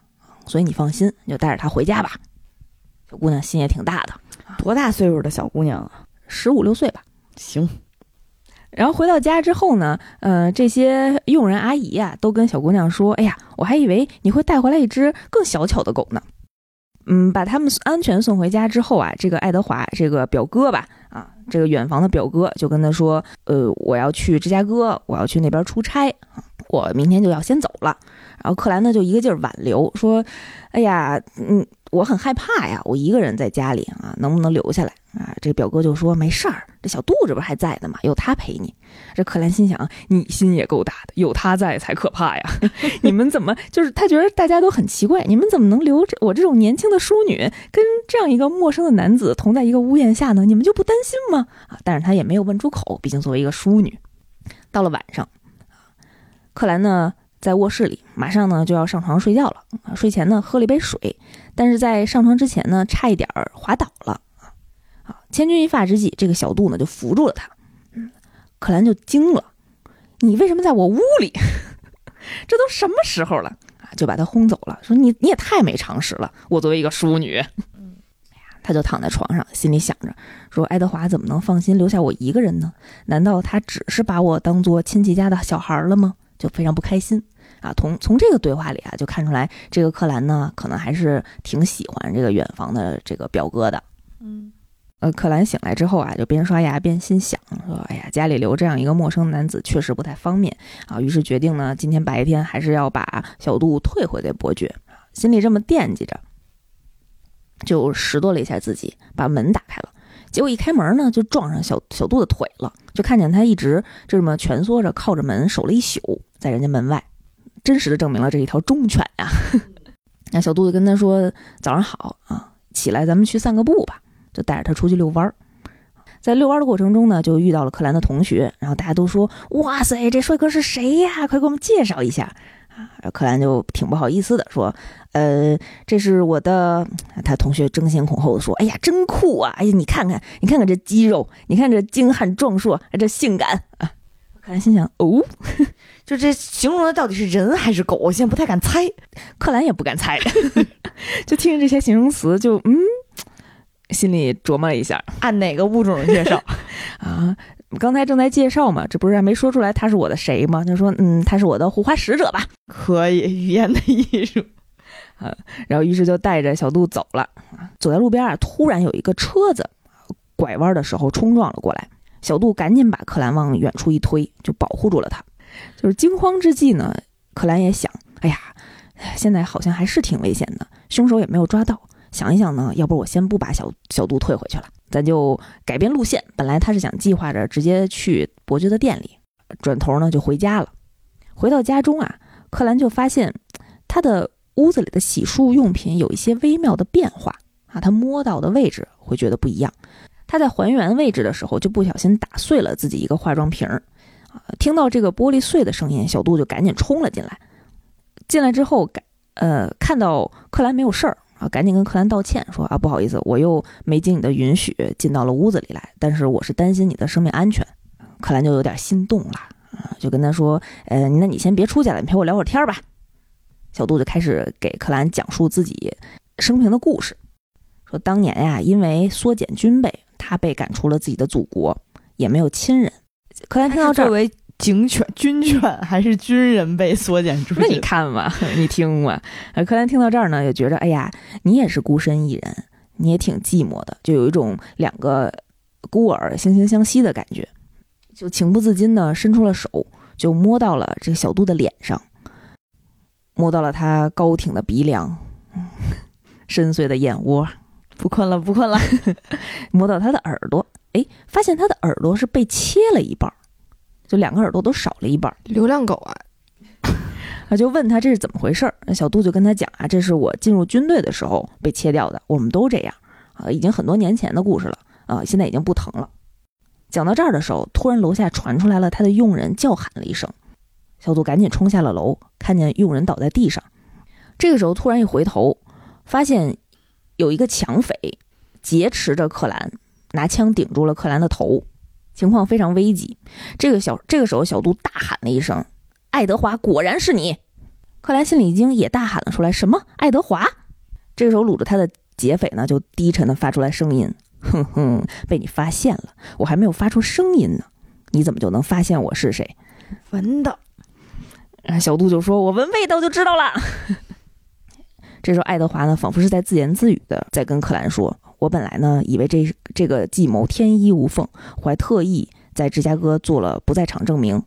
[SPEAKER 3] 所以你放心，你就带着他回家吧。”小姑娘心也挺大的，
[SPEAKER 4] 多大岁数的小姑娘啊？
[SPEAKER 3] 十五六岁吧。
[SPEAKER 4] 行。
[SPEAKER 3] 然后回到家之后呢，呃，这些佣人阿姨呀，都跟小姑娘说：“哎呀，我还以为你会带回来一只更小巧的狗呢。”嗯，把他们安全送回家之后啊，这个爱德华这个表哥吧，啊，这个远房的表哥就跟他说，呃，我要去芝加哥，我要去那边出差啊，我明天就要先走了。然后克兰呢就一个劲儿挽留，说，哎呀，嗯。我很害怕呀，我一个人在家里啊，能不能留下来啊？这表哥就说没事儿，这小杜这不是还在呢吗？有他陪你。这克兰心想，你心也够大的，有他在才可怕呀。你们怎么就是他觉得大家都很奇怪，你们怎么能留着我这种年轻的淑女跟这样一个陌生的男子同在一个屋檐下呢？你们就不担心吗？啊，但是他也没有问出口，毕竟作为一个淑女。到了晚上，克兰呢？在卧室里，马上呢就要上床睡觉了。睡前呢喝了一杯水，但是在上床之前呢，差一点儿滑倒了。啊，千钧一发之际，这个小杜呢就扶住了他。嗯，克兰就惊了：“你为什么在我屋里？这都什么时候了？”啊，就把他轰走了，说：“你你也太没常识了！我作为一个淑女。”嗯，哎呀，他就躺在床上，心里想着：“说爱德华怎么能放心留下我一个人呢？难道他只是把我当做亲戚家的小孩了吗？”就非常不开心。啊，从从这个对话里啊，就看出来这个克兰呢，可能还是挺喜欢这个远房的这个表哥的。
[SPEAKER 4] 嗯，
[SPEAKER 3] 呃，克兰醒来之后啊，就边刷牙边心想说：“哎呀，家里留这样一个陌生男子确实不太方便啊。”于是决定呢，今天白天还是要把小杜退回给伯爵。心里这么惦记着，就拾掇了一下自己，把门打开了。结果一开门呢，就撞上小小杜的腿了，就看见他一直这么蜷缩着靠着门守了一宿，在人家门外。真实的证明了这一条忠犬呀。那小肚子跟他说：“早上好啊，起来咱们去散个步吧。”就带着他出去遛弯儿。在遛弯的过程中呢，就遇到了克兰的同学，然后大家都说：“哇塞，这帅哥是谁呀？快给我们介绍一下。”啊，克兰就挺不好意思的说：“呃，这是我的。”他同学争先恐后的说：“哎呀，真酷啊！哎呀，你看看，你看看这肌肉，你看这精悍壮硕，这性感啊！”克兰心想：“哦，
[SPEAKER 4] 就这形容的到底是人还是狗？我现在不太敢猜。”
[SPEAKER 3] 克兰也不敢猜，就听着这些形容词，就嗯，心里琢磨了一下，
[SPEAKER 4] 按哪个物种介绍
[SPEAKER 3] 啊？刚才正在介绍嘛，这不是还没说出来他是我的谁吗？就说嗯，他是我的护花使者吧？
[SPEAKER 4] 可以，语言的艺术
[SPEAKER 3] 啊。然后于是就带着小杜走了。走在路边啊，突然有一个车子拐弯的时候冲撞了过来，小杜赶紧把克兰往远处一推，就保护住了他。就是惊慌之际呢，克兰也想，哎呀，现在好像还是挺危险的，凶手也没有抓到。想一想呢，要不我先不把小小杜退回去了。咱就改变路线，本来他是想计划着直接去伯爵的店里，转头呢就回家了。回到家中啊，克兰就发现他的屋子里的洗漱用品有一些微妙的变化啊，他摸到的位置会觉得不一样。他在还原位置的时候，就不小心打碎了自己一个化妆瓶儿啊。听到这个玻璃碎的声音，小杜就赶紧冲了进来。进来之后，呃，看到克兰没有事儿。啊，赶紧跟克兰道歉，说啊，不好意思，我又没经你的允许进到了屋子里来，但是我是担心你的生命安全。克兰就有点心动了，啊，就跟他说，呃，那你先别出去了，你陪我聊会儿天儿吧。小杜就开始给克兰讲述自己生平的故事，说当年呀，因为缩减军备，他被赶出了自己的祖国，也没有亲人。克兰听到这儿为。
[SPEAKER 4] 警犬、军犬还是军人被缩减出去？
[SPEAKER 3] 那你看嘛，你听嘛。呃，柯南听到这儿呢，也觉着，哎呀，你也是孤身一人，你也挺寂寞的，就有一种两个孤儿惺惺相惜的感觉，就情不自禁的伸出了手，就摸到了这个小杜的脸上，摸到了他高挺的鼻梁，深邃的眼窝，
[SPEAKER 4] 不困了，不困了，
[SPEAKER 3] 摸到他的耳朵，哎，发现他的耳朵是被切了一半。就两个耳朵都少了一半，
[SPEAKER 2] 流浪狗啊！
[SPEAKER 3] 啊，就问他这是怎么回事儿。那小杜就跟他讲啊，这是我进入军队的时候被切掉的，我们都这样啊，已经很多年前的故事了啊，现在已经不疼了。讲到这儿的时候，突然楼下传出来了他的佣人叫喊了一声，小杜赶紧冲下了楼，看见佣人倒在地上。这个时候突然一回头，发现有一个抢匪劫持着克兰，拿枪顶住了克兰的头。情况非常危急，这个小这个时候，小杜大喊了一声：“爱德华，果然是你！”克兰心里一惊，也大喊了出来：“什么？爱德华？”这个时候，掳着他的劫匪呢，就低沉的发出来声音：“ 哼哼，被你发现了，我还没有发出声音呢，你怎么就能发现我是谁？
[SPEAKER 4] 闻的。”
[SPEAKER 3] 小杜就说：“我闻味道就知道了。” 这时候，爱德华呢，仿佛是在自言自语的在跟克兰说。我本来呢，以为这这个计谋天衣无缝，我还特意在芝加哥做了不在场证明，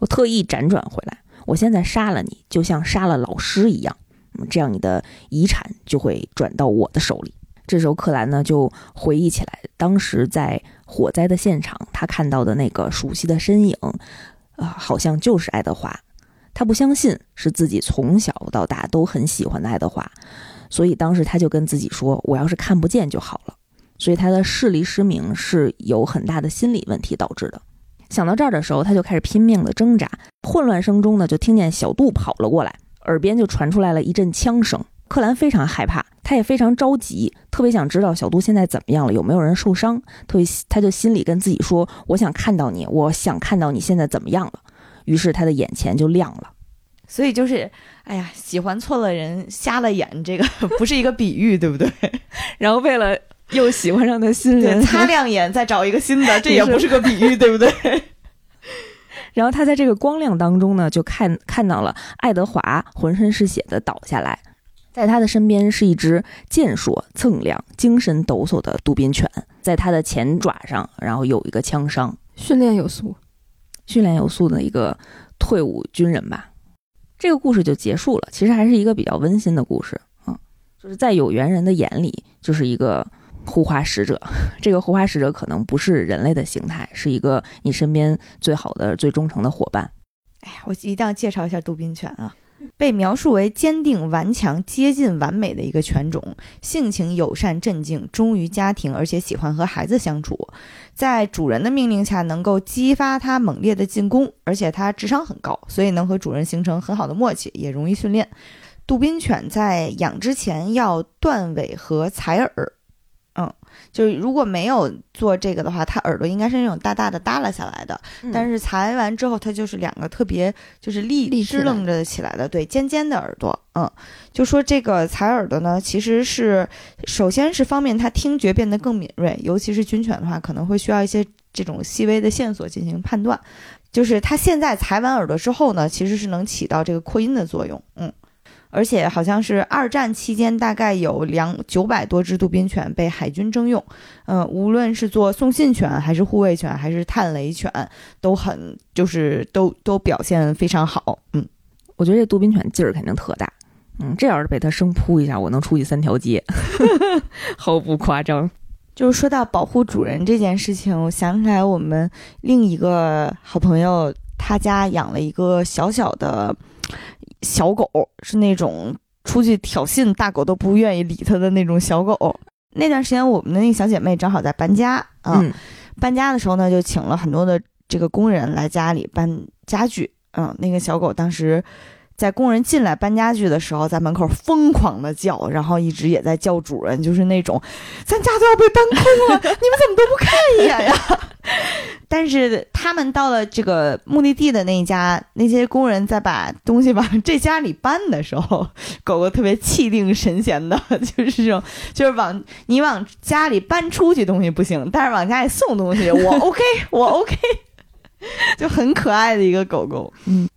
[SPEAKER 3] 我特意辗转回来。我现在杀了你，就像杀了老师一样，这样你的遗产就会转到我的手里。这时候，克兰呢就回忆起来，当时在火灾的现场，他看到的那个熟悉的身影，啊，好像就是爱德华。他不相信是自己从小到大都很喜欢的爱德华。所以当时他就跟自己说：“我要是看不见就好了。”所以他的视力失明是有很大的心理问题导致的。想到这儿的时候，他就开始拼命的挣扎。混乱声中呢，就听见小杜跑了过来，耳边就传出来了一阵枪声。克兰非常害怕，他也非常着急，特别想知道小杜现在怎么样了，有没有人受伤。特别，他就心里跟自己说：“我想看到你，我想看到你现在怎么样了。”于是他的眼前就亮了。
[SPEAKER 4] 所以就是，哎呀，喜欢错了人，瞎了眼，这个 不是一个比喻，对不对？
[SPEAKER 3] 然后为了又喜欢上他新人，
[SPEAKER 4] 擦 亮眼，再找一个新的，这也不是个比喻，对不对？
[SPEAKER 3] 然后他在这个光亮当中呢，就看看到了爱德华浑身是血的倒下来，在他的身边是一只健硕锃亮、精神抖擞的杜宾犬，在他的前爪上，然后有一个枪伤，
[SPEAKER 2] 训练有素，
[SPEAKER 3] 训练有素的一个退伍军人吧。这个故事就结束了，其实还是一个比较温馨的故事啊，就是在有缘人的眼里，就是一个护花使者。这个护花使者可能不是人类的形态，是一个你身边最好的、最忠诚的伙伴。
[SPEAKER 4] 哎呀，我一定要介绍一下杜宾犬啊！被描述为坚定、顽强、接近完美的一个犬种，性情友善、镇静，忠于家庭，而且喜欢和孩子相处。在主人的命令下，能够激发它猛烈的进攻，而且它智商很高，所以能和主人形成很好的默契，也容易训练。杜宾犬在养之前要断尾和采耳。嗯，就是如果没有做这个的话，它耳朵应该是那种大大的耷拉下来的。但是裁完之后，它就是两个特别就是立支棱着起来的，对，尖尖的耳朵。嗯，就说这个采耳朵呢，其实是首先是方便它听觉变得更敏锐，尤其是军犬的话，可能会需要一些这种细微的线索进行判断。就是它现在裁完耳朵之后呢，其实是能起到这个扩音的作用。嗯。而且好像是二战期间，大概有两九百多只杜宾犬被海军征用，嗯，无论是做送信犬，还是护卫犬，还是探雷犬，都很就是都都表现非常好。嗯，
[SPEAKER 3] 我觉得这杜宾犬劲儿肯定特大，嗯，这要是被它生扑一下，我能出去三条街，毫不夸张。
[SPEAKER 4] 就是说到保护主人这件事情，我想起来我们另一个好朋友，他家养了一个小小的。小狗是那种出去挑衅大狗都不愿意理它的那种小狗。那段时间，我们的那个小姐妹正好在搬家啊，搬家的时候呢，就请了很多的这个工人来家里搬家具。嗯，那个小狗当时在工人进来搬家具的时候，在门口疯狂的叫，然后一直也在叫主人，就是那种咱家都要被搬空了，你们怎么都不看一眼呀？但是他们到了这个目的地的那一家，那些工人在把东西往这家里搬的时候，狗狗特别气定神闲的，就是这种，就是往你往家里搬出去东西不行，但是往家里送东西我 OK，我 OK，就很可爱的一个狗狗，
[SPEAKER 3] 嗯。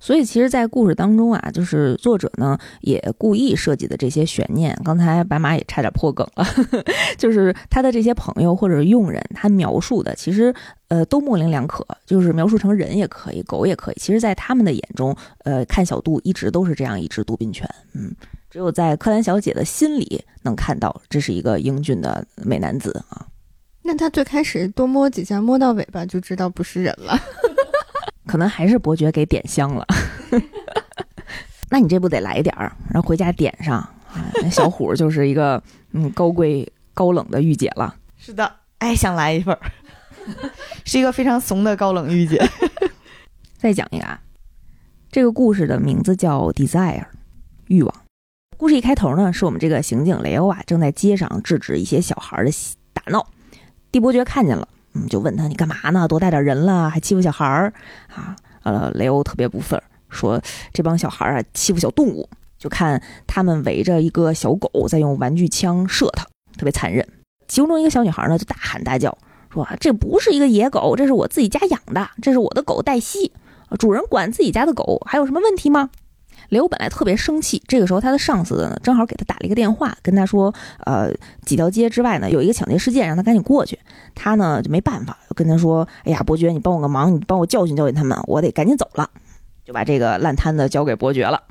[SPEAKER 3] 所以，其实，在故事当中啊，就是作者呢也故意设计的这些悬念。刚才白马也差点破梗了，就是他的这些朋友或者佣人，他描述的其实呃都模棱两可，就是描述成人也可以，狗也可以。其实，在他们的眼中，呃，看小杜一直都是这样一只杜宾犬。嗯，只有在柯南小姐的心里能看到这是一个英俊的美男子啊。
[SPEAKER 2] 那他最开始多摸几下，摸到尾巴就知道不是人了。
[SPEAKER 3] 可能还是伯爵给点香了，那你这不得来点儿，然后回家点上。那小虎就是一个 嗯高贵高冷的御姐了。
[SPEAKER 4] 是的，哎，想来一份儿，是一个非常怂的高冷御姐。
[SPEAKER 3] 再讲一个啊，这个故事的名字叫《Desire》，欲望。故事一开头呢，是我们这个刑警雷欧啊正在街上制止一些小孩的打闹，地伯爵看见了。嗯，就问他你干嘛呢？多大点人了，还欺负小孩儿啊？呃，雷欧特别不忿，说这帮小孩儿啊欺负小动物。就看他们围着一个小狗在用玩具枪射它，特别残忍。其中一个小女孩呢就大喊大叫说：“这不是一个野狗，这是我自己家养的，这是我的狗黛西。主人管自己家的狗，还有什么问题吗？”雷欧本来特别生气，这个时候他的上司呢正好给他打了一个电话，跟他说，呃，几条街之外呢有一个抢劫事件，让他赶紧过去。他呢就没办法，跟他说：“哎呀，伯爵，你帮我个忙，你帮我教训教训他们，我得赶紧走了。”就把这个烂摊子交给伯爵了。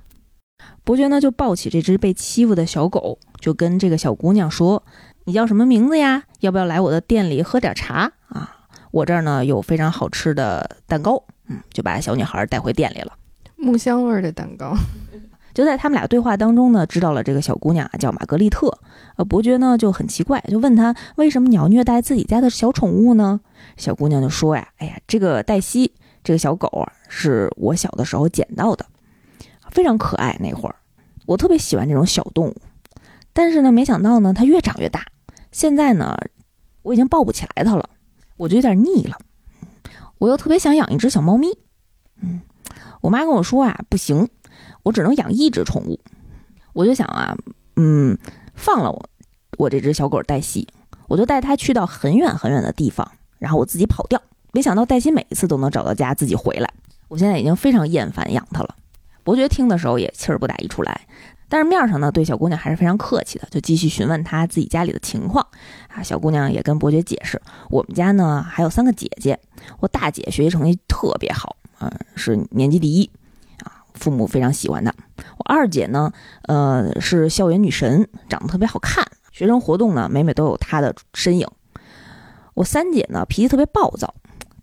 [SPEAKER 3] 伯爵呢就抱起这只被欺负的小狗，就跟这个小姑娘说：“你叫什么名字呀？要不要来我的店里喝点茶啊？我这儿呢有非常好吃的蛋糕。”嗯，就把小女孩带回店里了。
[SPEAKER 2] 木香味儿的蛋糕，
[SPEAKER 3] 就在他们俩对话当中呢，知道了这个小姑娘叫玛格丽特。呃，伯爵呢就很奇怪，就问他为什么你要虐待自己家的小宠物呢？小姑娘就说呀：“哎呀，这个黛西这个小狗啊，是我小的时候捡到的，非常可爱。那会儿我特别喜欢这种小动物，但是呢，没想到呢，它越长越大。现在呢，我已经抱不起来它了，我就有点腻了。我又特别想养一只小猫咪，嗯。”我妈跟我说啊，不行，我只能养一只宠物。我就想啊，嗯，放了我，我这只小狗黛西，我就带它去到很远很远的地方，然后我自己跑掉。没想到黛西每一次都能找到家，自己回来。我现在已经非常厌烦养它了。伯爵听的时候也气儿不打一处来，但是面上呢，对小姑娘还是非常客气的，就继续询问她自己家里的情况。啊，小姑娘也跟伯爵解释，我们家呢还有三个姐姐，我大姐学习成绩特别好。嗯，是年级第一，啊，父母非常喜欢她。我二姐呢，呃，是校园女神，长得特别好看，学生活动呢，每每都有她的身影。我三姐呢，脾气特别暴躁，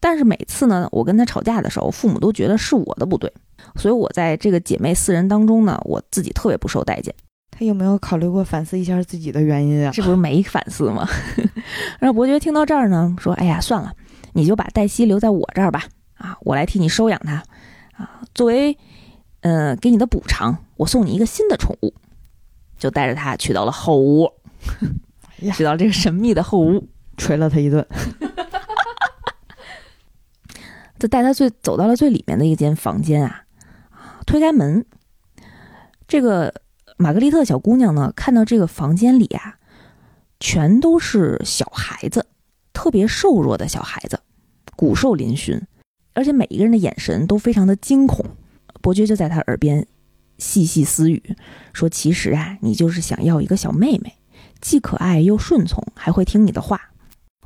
[SPEAKER 3] 但是每次呢，我跟她吵架的时候，父母都觉得是我的不对。所以我在这个姐妹四人当中呢，我自己特别不受待见。
[SPEAKER 4] 他有没有考虑过反思一下自己的原因啊？
[SPEAKER 3] 这不是没反思吗？然后伯爵听到这儿呢，说：“哎呀，算了，你就把黛西留在我这儿吧。啊，我来替你收养它。啊，作为，呃，给你的补偿，我送你一个新的宠物。”就带着他去到了后屋，去到这个神秘的后屋，
[SPEAKER 4] 捶了他一顿。
[SPEAKER 3] 就带他最走到了最里面的一间房间啊，推开门，这个。玛格丽特小姑娘呢，看到这个房间里啊，全都是小孩子，特别瘦弱的小孩子，骨瘦嶙峋，而且每一个人的眼神都非常的惊恐。伯爵就在他耳边细细私语，说：“其实啊，你就是想要一个小妹妹，既可爱又顺从，还会听你的话。”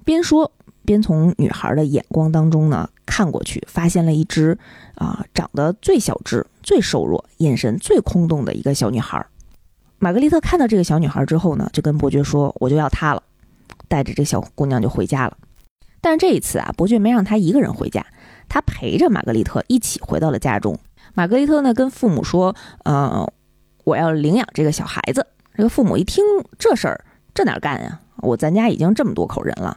[SPEAKER 3] 边说边从女孩的眼光当中呢看过去，发现了一只啊长得最小只、最瘦弱、眼神最空洞的一个小女孩。玛格丽特看到这个小女孩之后呢，就跟伯爵说：“我就要她了。”带着这小姑娘就回家了。但是这一次啊，伯爵没让她一个人回家，他陪着玛格丽特一起回到了家中。玛格丽特呢，跟父母说：“呃，我要领养这个小孩子。”这个父母一听这事儿，这哪干呀？我咱家已经这么多口人了，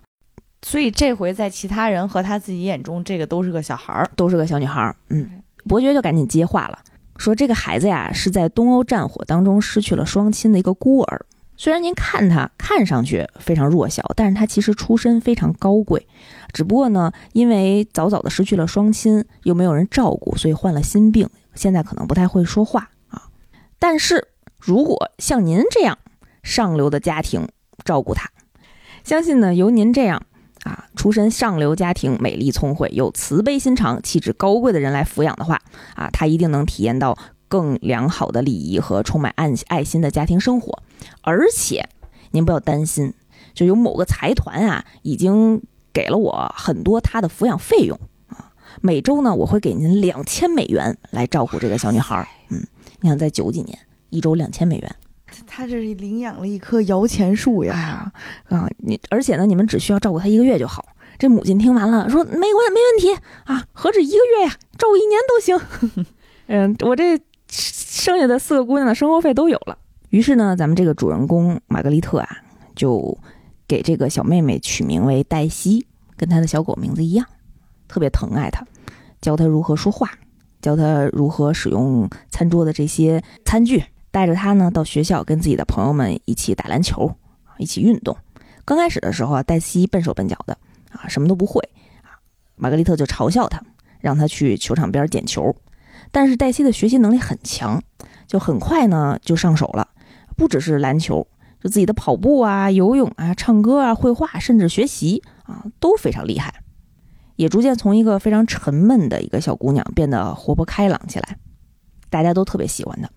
[SPEAKER 4] 所以这回在其他人和他自己眼中，这个都是个小孩儿，
[SPEAKER 3] 都是个小女孩儿。嗯，伯爵就赶紧接话了。说这个孩子呀，是在东欧战火当中失去了双亲的一个孤儿。虽然您看他看上去非常弱小，但是他其实出身非常高贵。只不过呢，因为早早的失去了双亲，又没有人照顾，所以患了心病，现在可能不太会说话啊。但是如果像您这样上流的家庭照顾他，相信呢，由您这样。啊，出身上流家庭、美丽聪慧、有慈悲心肠、气质高贵的人来抚养的话，啊，他一定能体验到更良好的礼仪和充满爱爱心的家庭生活。而且，您不要担心，就有某个财团啊，已经给了我很多他的抚养费用啊，每周呢，我会给您两千美元来照顾这个小女孩。嗯，你想在九几年，一周两千美元。
[SPEAKER 4] 他这是领养了一棵摇钱树呀！
[SPEAKER 3] 啊，你而且呢，你们只需要照顾他一个月就好。这母亲听完了，说：“没关没问题啊，何止一个月呀，照顾一年都行。”嗯，我这剩下的四个姑娘的生活费都有了。于是呢，咱们这个主人公玛格丽特啊，就给这个小妹妹取名为黛西，跟她的小狗名字一样，特别疼爱她，教她如何说话，教她如何使用餐桌的这些餐具。带着她呢到学校，跟自己的朋友们一起打篮球，一起运动。刚开始的时候啊，黛西笨手笨脚的啊，什么都不会啊。玛格丽特就嘲笑她，让她去球场边捡球。但是黛西的学习能力很强，就很快呢就上手了。不只是篮球，就自己的跑步啊、游泳啊、唱歌啊、绘画，甚至学习啊都非常厉害。也逐渐从一个非常沉闷的一个小姑娘变得活泼开朗起来，大家都特别喜欢她。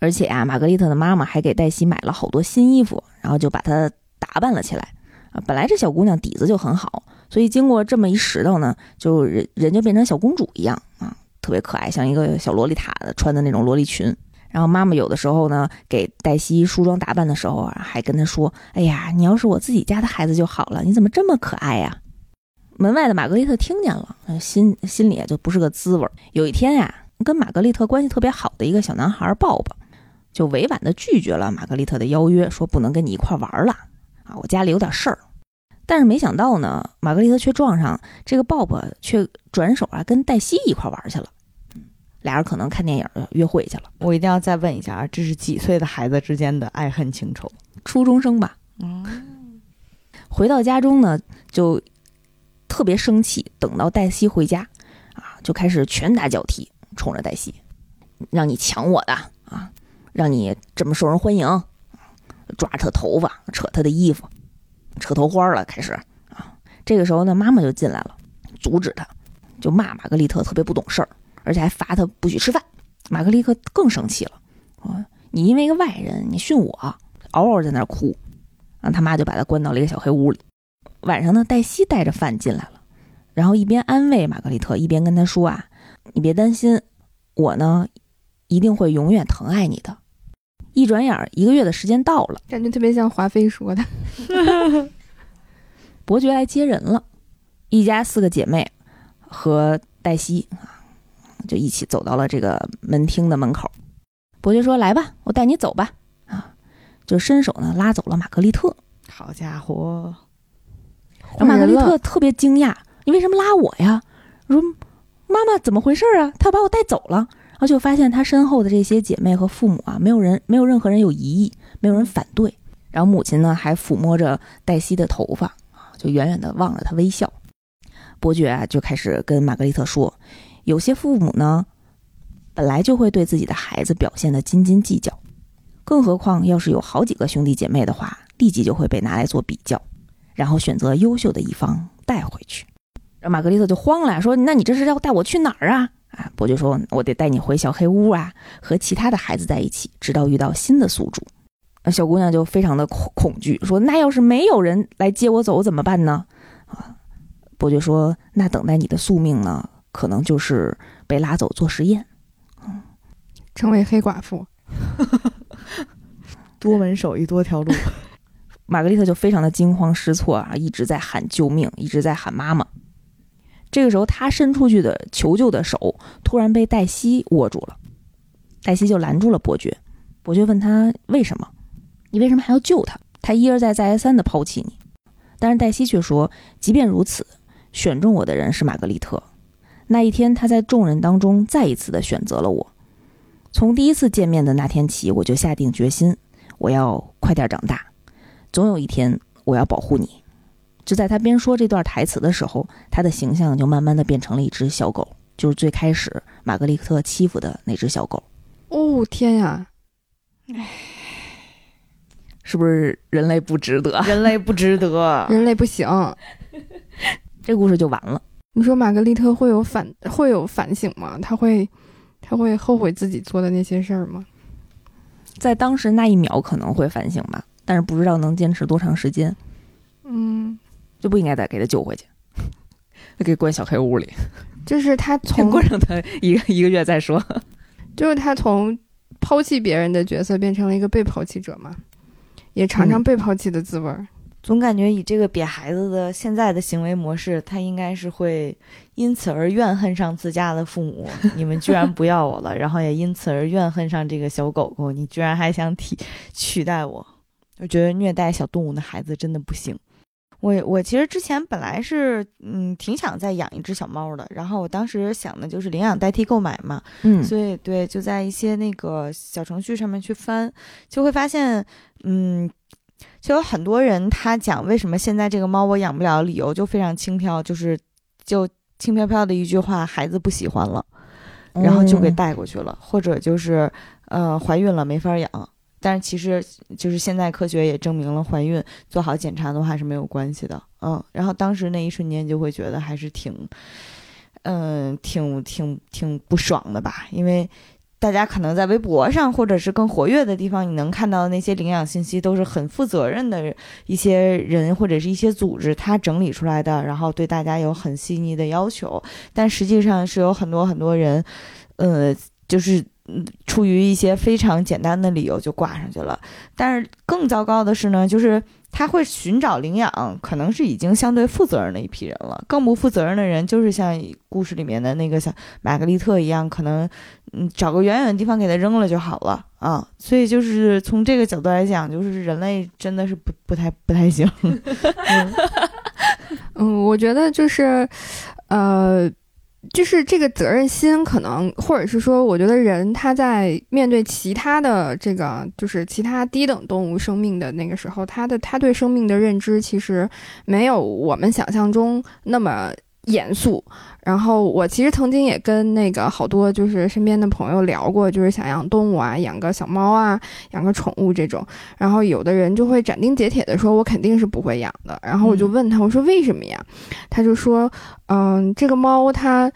[SPEAKER 3] 而且啊，玛格丽特的妈妈还给黛西买了好多新衣服，然后就把她打扮了起来。啊，本来这小姑娘底子就很好，所以经过这么一拾掇呢，就人人就变成小公主一样啊，特别可爱，像一个小洛丽塔的穿的那种萝莉裙。然后妈妈有的时候呢，给黛西梳妆打扮的时候啊，还跟她说：“哎呀，你要是我自己家的孩子就好了，你怎么这么可爱呀？”门外的玛格丽特听见了，心心里就不是个滋味。有一天呀，跟玛格丽特关系特别好的一个小男孩鲍勃。就委婉的拒绝了玛格丽特的邀约，说不能跟你一块玩了啊，我家里有点事儿。但是没想到呢，玛格丽特却撞上这个鲍勃，却转手啊跟黛西一块玩去了。俩人可能看电影约会去了。
[SPEAKER 4] 我一定要再问一下啊，这是几岁的孩子之间的爱恨情仇？
[SPEAKER 3] 初中生吧。嗯。回到家中呢，就特别生气。等到黛西回家啊，就开始拳打脚踢，冲着黛西，让你抢我的啊！让你这么受人欢迎，抓他头发，扯他的衣服，扯头花了，开始啊！这个时候呢，妈妈就进来了，阻止他，就骂玛格丽特特别不懂事儿，而且还罚他不许吃饭。玛格丽特更生气了，啊，你因为一个外人，你训我，嗷嗷在那哭，啊，他妈就把他关到了一个小黑屋里。晚上呢，黛西带着饭进来了，然后一边安慰玛格丽特，一边跟他说啊，你别担心，我呢一定会永远疼爱你的。一转眼，一个月的时间到了，
[SPEAKER 2] 感觉特别像华妃说的。
[SPEAKER 3] 伯爵来接人了，一家四个姐妹和黛西啊，就一起走到了这个门厅的门口。伯爵说：“来吧，我带你走吧。”啊，就伸手呢拉走了玛格丽特。
[SPEAKER 4] 好家伙！
[SPEAKER 3] 然后玛格丽特特别惊讶：“你为什么拉我呀？”我说：“妈妈，怎么回事啊？他把我带走了。”然后就发现他身后的这些姐妹和父母啊，没有人，没有任何人有疑义，没有人反对。然后母亲呢，还抚摸着黛西的头发啊，就远远的望着她微笑。伯爵啊，就开始跟玛格丽特说：“有些父母呢，本来就会对自己的孩子表现的斤斤计较，更何况要是有好几个兄弟姐妹的话，立即就会被拿来做比较，然后选择优秀的一方带回去。”然后玛格丽特就慌了，说：“那你这是要带我去哪儿啊？”啊，伯爵说：“我得带你回小黑屋啊，和其他的孩子在一起，直到遇到新的宿主。”那小姑娘就非常的恐恐惧，说：“那要是没有人来接我走怎么办呢？”啊。伯爵说：“那等待你的宿命呢，可能就是被拉走做实验，
[SPEAKER 2] 嗯，成为黑寡妇，
[SPEAKER 4] 多门手艺多条路。”
[SPEAKER 3] 玛格丽特就非常的惊慌失措啊，一直在喊救命，一直在喊妈妈。这个时候，他伸出去的求救的手突然被黛西握住了，黛西就拦住了伯爵。伯爵问他为什么？你为什么还要救他？他一而再再而三的抛弃你，但是黛西却说，即便如此。选中我的人是玛格丽特。那一天，他在众人当中再一次的选择了我。从第一次见面的那天起，我就下定决心，我要快点长大，总有一天我要保护你。就在他边说这段台词的时候，他的形象就慢慢的变成了一只小狗，就是最开始玛格丽特欺负的那只小狗。
[SPEAKER 2] 哦天呀，唉，
[SPEAKER 3] 是不是人类不值得？
[SPEAKER 4] 人类不值得，
[SPEAKER 2] 人类不行。
[SPEAKER 3] 这故事就完了。
[SPEAKER 2] 你说玛格丽特会有反会有反省吗？他会他会后悔自己做的那些事儿吗？
[SPEAKER 3] 在当时那一秒可能会反省吧，但是不知道能坚持多长时间。
[SPEAKER 2] 嗯，
[SPEAKER 3] 就不应该再给他救回去，给关小黑屋里。
[SPEAKER 2] 就是他从
[SPEAKER 3] 过上他一个一个月再说。
[SPEAKER 2] 就是他从抛弃别人的角色变成了一个被抛弃者嘛，也尝尝被抛弃的滋味儿。
[SPEAKER 4] 总感觉以这个瘪孩子的现在的行为模式，他应该是会因此而怨恨上自家的父母。你们居然不要我了，然后也因此而怨恨上这个小狗狗。你居然还想替取代我？我觉得虐待小动物的孩子真的不行。我我其实之前本来是嗯挺想再养一只小猫的，然后我当时想的就是领养代替购买嘛。
[SPEAKER 3] 嗯，
[SPEAKER 4] 所以对，就在一些那个小程序上面去翻，就会发现嗯。就有很多人，他讲为什么现在这个猫我养不了，理由就非常轻飘，就是就轻飘飘的一句话，孩子不喜欢了，然后就给带过去了，或者就是呃怀孕了没法养，但是其实就是现在科学也证明了怀孕做好检查的话是没有关系的，嗯，然后当时那一瞬间就会觉得还是挺，嗯，挺挺挺不爽的吧，因为。大家可能在微博上，或者是更活跃的地方，你能看到那些领养信息，都是很负责任的一些人或者是一些组织，他整理出来的，然后对大家有很细腻的要求。但实际上是有很多很多人，呃，就是出于一些非常简单的理由就挂上去了。但是更糟糕的是呢，就是他会寻找领养，可能是已经相对负责任的一批人了。更不负责任的人，就是像故事里面的那个像玛格丽特一样，可能。嗯，找个远远的地方给他扔了就好了啊！所以就是从这个角度来讲，就是人类真的是不不太不太行。
[SPEAKER 2] 嗯，我觉得就是，呃，就是这个责任心可能，或者是说，我觉得人他在面对其他的这个，就是其他低等动物生命的那个时候，他的他对生命的认知其实没有我们想象中那么严肃。然后我其实曾经也跟那个好多就是身边的朋友聊过，就是想养动物啊，养个小猫啊，养个宠物这种。然后有的人就会斩钉截铁的说，我肯定是不会养的。然后我就问他，我说为什么呀？他就说，嗯，这个猫它。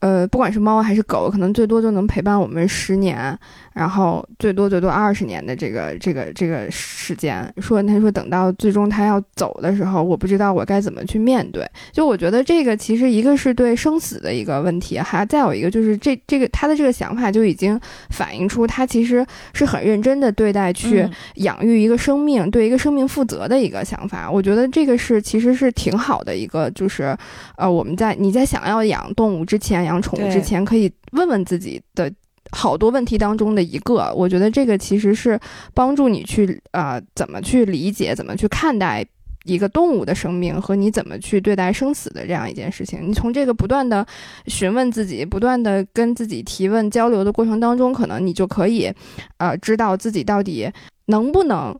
[SPEAKER 2] 呃，不管是猫还是狗，可能最多就能陪伴我们十年，然后最多最多二十年的这个这个这个时间。说他说等到最终他要走的时候，我不知道我该怎么去面对。就我觉得这个其实一个是对生死的一个问题，还再有一个就是这这个他的这个想法就已经反映出他其实是很认真的对待去养育一个生命，对一个生命负责的一个想法。我觉得这个是其实是挺好的一个，就是呃我们在你在想要养动物之前。养宠物之前，可以问问自己的好多问题当中的一个。我觉得这个其实是帮助你去啊怎么去理解、怎么去看待一个动物的生命和你怎么去对待生死的这样一件事情。你从这个不断的询问自己、不断的跟自己提问交流的过程当中，可能你就可以呃知道自己到底能不能。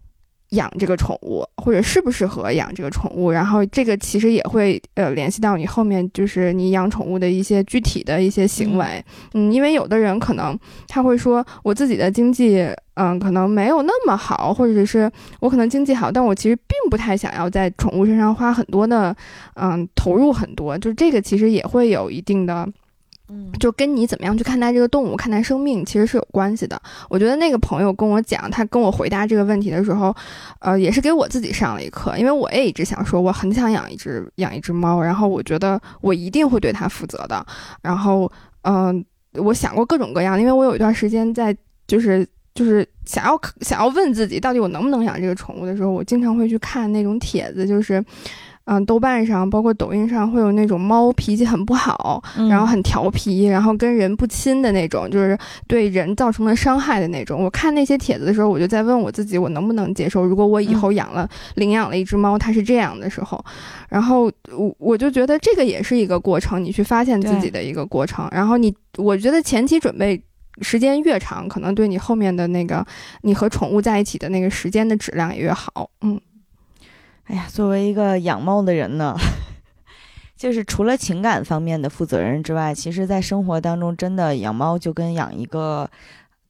[SPEAKER 2] 养这个宠物，或者适不适合养这个宠物，然后这个其实也会呃联系到你后面就是你养宠物的一些具体的一些行为，嗯，因为有的人可能他会说我自己的经济嗯可能没有那么好，或者是我可能经济好，但我其实并不太想要在宠物身上花很多的嗯投入很多，就这个其实也会有一定的。
[SPEAKER 4] 嗯，
[SPEAKER 2] 就跟你怎么样去看待这个动物、看待生命，其实是有关系的。我觉得那个朋友跟我讲，他跟我回答这个问题的时候，呃，也是给我自己上了一课，因为我也一直想说，我很想养一只养一只猫，然后我觉得我一定会对它负责的。然后，嗯、我想过各种各样，因为我有一段时间在就是就是想要想要问自己，到底我能不能养这个宠物的时候，我经常会去看那种帖子，就是。嗯，豆瓣上包括抖音上会有那种猫脾气很不好，
[SPEAKER 4] 嗯
[SPEAKER 2] 然后很调皮，然后跟人不亲的那种，就是对人造成了伤害的那种。我看那些帖子的时候，我就在问我自己，我能不能接受？如果我以后养了、领养了一只猫，它是这样的时候，然后我我就觉得这个也是一个过程，你去发现自己的一个过程。然后你，我觉得前期准备。时间越长，可能对你后面的那个你和宠物在一起的那个时间的质量也越好。嗯，
[SPEAKER 4] 哎呀，作为一个养猫的人呢，就是除了情感方面的负责任之外，其实在生活当中，真的养猫就跟养一个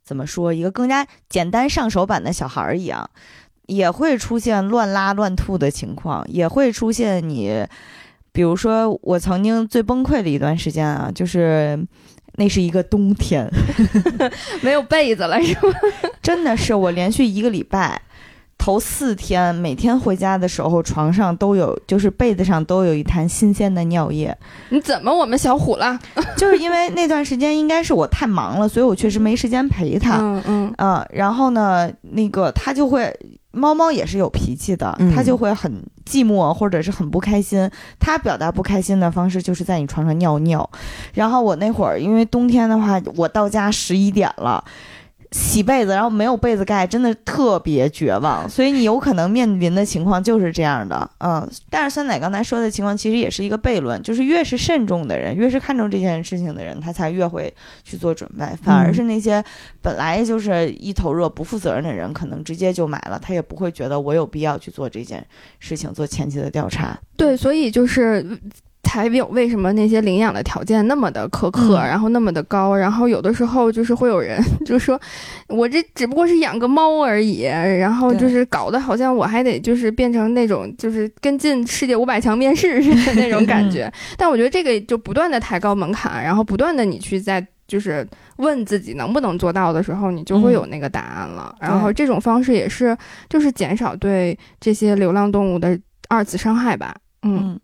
[SPEAKER 4] 怎么说，一个更加简单上手版的小孩儿一样，也会出现乱拉乱吐的情况，也会出现你，比如说我曾经最崩溃的一段时间啊，就是。那是一个冬天
[SPEAKER 2] 没有被子了是吗？
[SPEAKER 4] 真的是我连续一个礼拜，头四天每天回家的时候，床上都有，就是被子上都有一滩新鲜的尿液。
[SPEAKER 2] 你怎么我们小虎了？
[SPEAKER 4] 就是因为那段时间应该是我太忙了，所以我确实没时间陪他。
[SPEAKER 2] 嗯嗯
[SPEAKER 4] 嗯，然后呢，那个他就会，猫猫也是有脾气的，
[SPEAKER 3] 嗯
[SPEAKER 4] 它就会很寂寞或者是很不开心。它表达不开心的方式就是在你床上尿尿。然后我那会儿因为冬天的话，我到家十一点了。洗被子，然后没有被子盖，真的特别绝望。所以你有可能面临的情况就是这样的，嗯。但是酸奶刚才说的情况其实也是一个悖论，就是越是慎重的人，越是看重这件事情的人，他才越会去做准备。反而是那些本来就是一头热、不负责任的人，可能直接就买了，他也不会觉得我有必要去做这件事情，做前期的调查。
[SPEAKER 2] 对，所以就是才有为什么那些领养的条件那么的苛刻，
[SPEAKER 4] 嗯
[SPEAKER 2] 然后那么的高，然后有的时候就是会有人就说，我这只不过是养个猫而已，然后就是搞得好像我还得就是变成那种就是跟进世界五百强面试似的那种感觉。但我觉得这个就不断的抬高门槛，然后不断的你去在。就是问自己能不能做到的时候，你就会有那个答案了。然后这种方式也是，就是减少对这些流浪动物的二次伤害吧。嗯
[SPEAKER 4] 嗯，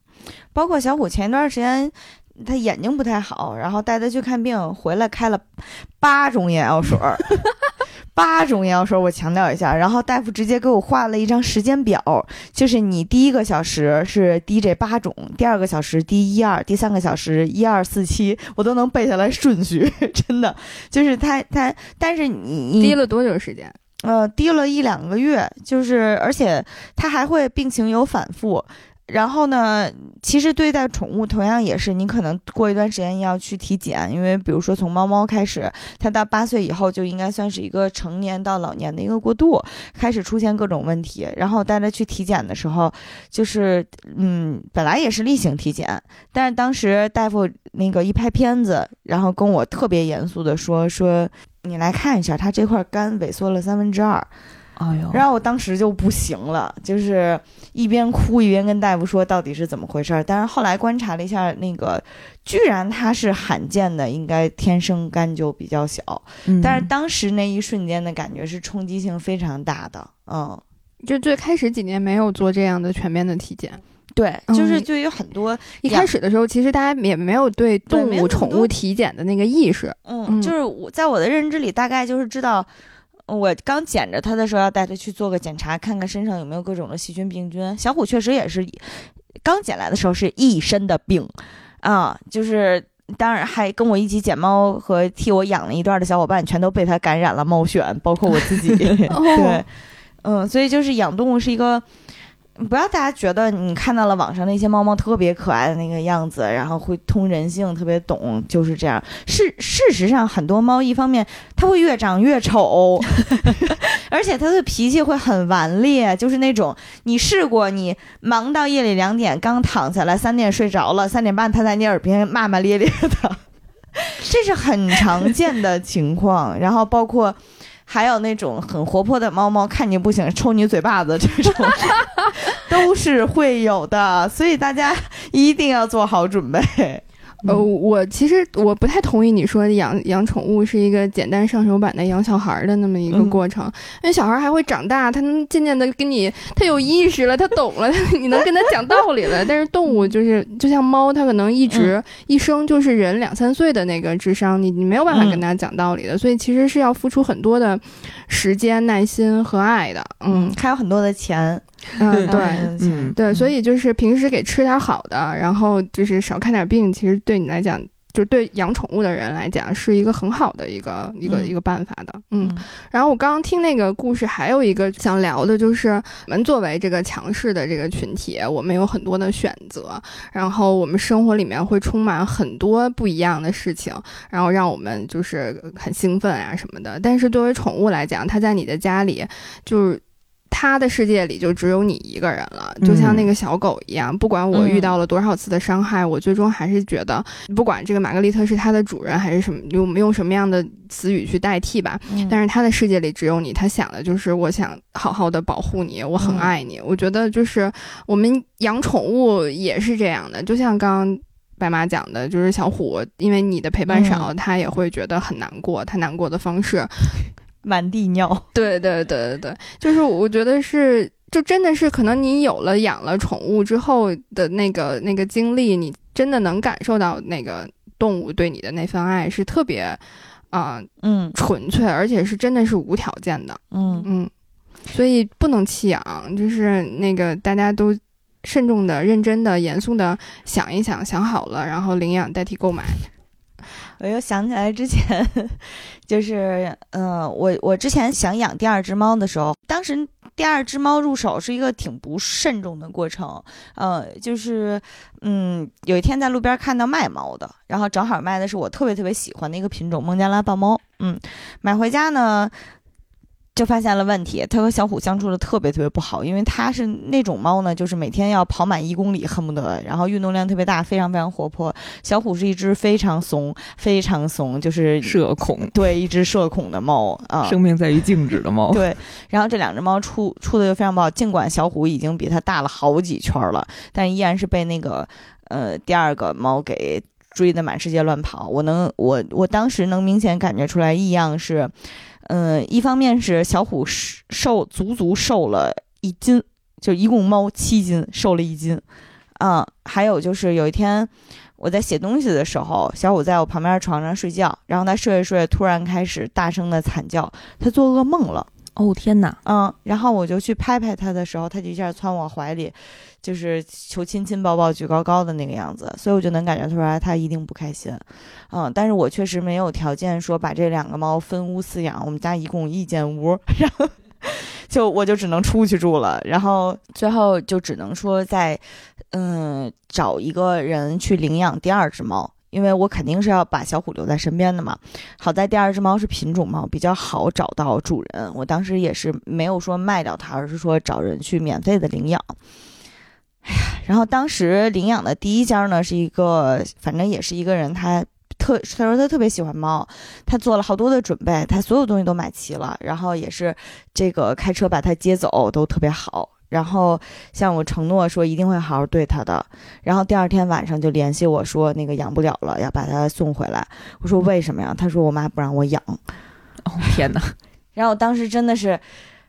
[SPEAKER 4] 包括小虎前一段时间。他眼睛不太好，然后带他去看病，回来开了八种眼药水儿，八种眼药水儿，我强调一下。然后大夫直接给我画了一张时间表，就是你第一个小时是滴这八种，第二个小时滴一二，第三个小时一二四七，我都能背下来顺序，真的就是他他，但是你
[SPEAKER 2] 滴了多久时间？
[SPEAKER 4] 呃，滴了一两个月，就是而且他还会病情有反复。然后呢，其实对待宠物同样也是，你可能过一段时间要去体检，因为比如说从猫猫开始，它到八岁以后就应该算是一个成年到老年的一个过渡，开始出现各种问题。然后带它去体检的时候，就是嗯，本来也是例行体检，但是当时大夫那个一拍片子，然后跟我特别严肃的说说，你来看一下，它这块肝萎缩了三分之二。
[SPEAKER 3] 哎呦，
[SPEAKER 4] 然后我当时就不行了，就是一边哭一边跟大夫说到底是怎么回事儿。但是后来观察了一下，那个居然它是罕见的，应该天生肝就比较小。
[SPEAKER 3] 嗯
[SPEAKER 4] 但是当时那一瞬间的感觉是冲击性非常大的，嗯。
[SPEAKER 2] 就最开始几年没有做这样的全面的体检，
[SPEAKER 4] 对，
[SPEAKER 2] 嗯
[SPEAKER 4] 就是对于很多，
[SPEAKER 2] 一开始的时候，其实大家也没有对动物、宠物体检的那个意识。
[SPEAKER 4] 嗯，
[SPEAKER 2] 嗯
[SPEAKER 4] 就是我在我的认知里，大概就是知道，我刚捡着它的时候要带它去做个检查，看看身上有没有各种的细菌病菌。小虎确实也是，刚捡来的时候是一身的病，啊，就是当然还跟我一起捡猫和替我养了一段的小伙伴，全都被它感染了猫癣，包括我自己。对，嗯，所以就是养动物是一个。不要大家觉得你看到了网上那些猫猫特别可爱的那个样子，然后会通人性，特别懂，就是这样。事事实上，很多猫一方面它会越长越丑，而且它的脾气会很顽劣，就是那种你试过，你忙到夜里两点刚躺下来，三点睡着了，三点半它在你耳边骂骂咧咧的，这是很常见的情况。然后包括。还有那种很活泼的猫猫，看你不行，抽你嘴巴子，这种都是会有的，所以大家一定要做好准备。
[SPEAKER 2] 呃，我其实我不太同意你说养养宠物是一个简单上手版的养小孩的那么一个过程，因为小孩还会长大，他能渐渐的跟你，他有意识了，他懂了，你能跟他讲道理了。但是动物就是就像猫，它可能一直一生就是人两三岁的那个智商，你你没有办法跟他讲道理的，所以其实是要付出很多的时间、耐心和爱的。嗯，
[SPEAKER 4] 还有很多的钱。
[SPEAKER 2] 嗯，对，嗯，对，所以就是平时给吃点好的，然后就是少看点病，其实对你来讲，就对养宠物的人来讲，是一个很好的一个一个一个办法的。嗯，然后我刚刚听那个故事，还有一个想聊的就是，我们作为这个强势的这个群体，我们有很多的选择，然后我们生活里面会充满很多不一样的事情，然后让我们就是很兴奋啊什么的。但是作为宠物来讲，它在你的家里就是。他的世界里就只有你一个人了，就像那个小狗一样。不管我遇到了多少次的伤害，我最终还是觉得，不管这个玛格丽特是他的主人还是什么，用用什么样的词语去代替吧。但是他的世界里只有你，他想的就是我想好好的保护你，我很爱你。我觉得就是我们养宠物也是这样的，就像刚刚白马讲的，就是小虎，因为你的陪伴少，他也会觉得很难过。他难过的方式。
[SPEAKER 4] 满地尿，
[SPEAKER 2] 对对对对对，就是我觉得是，就真的是可能你有了养了宠物之后的那个那个经历，你真的能感受到那个动物对你的那份爱是特别啊，嗯，纯粹，而且是真的是无条件的，嗯。嗯，所以不能弃养，就是那个大家都慎重的、认真的、严肃的想一想，想好了，然后领养代替购买。
[SPEAKER 4] 我又想起来之前，就是，嗯，我我之前想养第二只猫的时候，当时第二只猫入手是一个挺不慎重的过程，呃，就是，嗯，有一天在路边看到卖猫的，然后正好卖的是我特别特别喜欢的一个品种孟加拉豹猫，嗯，买回家呢。就发现了问题，它和小虎相处的特别特别不好，因为它是那种猫呢，就是每天要跑满一公里，恨不得，然后运动量特别大，非常非常活泼。小虎是一只非常怂、非常怂，就是
[SPEAKER 3] 社恐，
[SPEAKER 4] 对，一只社恐的猫啊，
[SPEAKER 3] 生命在于静止的猫。
[SPEAKER 4] 对，然后这两只猫处处的又非常不好，尽管小虎已经比它大了好几圈了，但依然是被那个呃第二个猫给追得满世界乱跑。我能，我我当时能明显感觉出来异样是。嗯，一方面是小虎瘦足足瘦了一斤，就一共猫七斤，瘦了一斤，啊，还有就是有一天我在写东西的时候，小虎在我旁边床上睡觉，然后他睡着睡着突然开始大声的惨叫，他做噩梦了。
[SPEAKER 3] 哦天哪，
[SPEAKER 4] 嗯，然后我就去拍拍他的时候，他就一下窜我怀里，就是求亲亲抱抱举高高的那个样子，所以我就能感觉出来他一定不开心，嗯，但是我确实没有条件说把这两个猫分屋饲养，我们家一共一间屋，然后就我就只能出去住了，然后最后就只能说在，嗯，找一个人去领养第二只猫。因为我肯定是要把小虎留在身边的嘛，好在第二只猫是品种猫，比较好找到主人。我当时也是没有说卖掉它，而是说找人去免费的领养。哎呀，然后当时领养的第一家呢，是一个，反正也是一个人，他特他说他特别喜欢猫，他做了好多的准备，他所有东西都买齐了，然后也是这个开车把他接走都特别好。然后向我承诺说一定会好好对他的，然后第二天晚上就联系我说那个养不了了，要把他送回来。我说为什么呀？他说我妈不让我养。
[SPEAKER 3] 哦天哪！
[SPEAKER 4] 然后我当时真的是。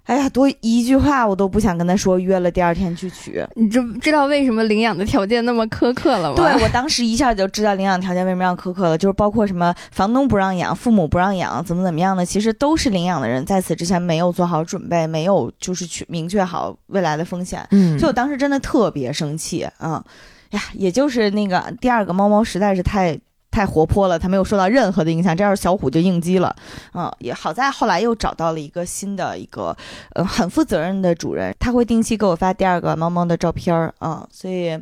[SPEAKER 4] 哎呀，多一句话我都不想跟他说，约了第二天去取。
[SPEAKER 2] 你知知道为什么领养的条件那么苛刻了吗？
[SPEAKER 4] 对我当时一下就知道领养条件为什么要苛刻了，就是包括什么房东不让养、父母不让养，怎么怎么样的，其实都是领养的人在此之前没有做好准备，没有就是去明确好未来的风险。嗯，所以我当时真的特别生气啊！呀，也就是那个第二个猫猫实在是太。太活泼了，它没有受到任何的影响，这样小虎就应激了。嗯，也好在后来又找到了一个新的一个，呃，很负责任的主人，他会定期给我发第二个猫猫的照片儿啊，所以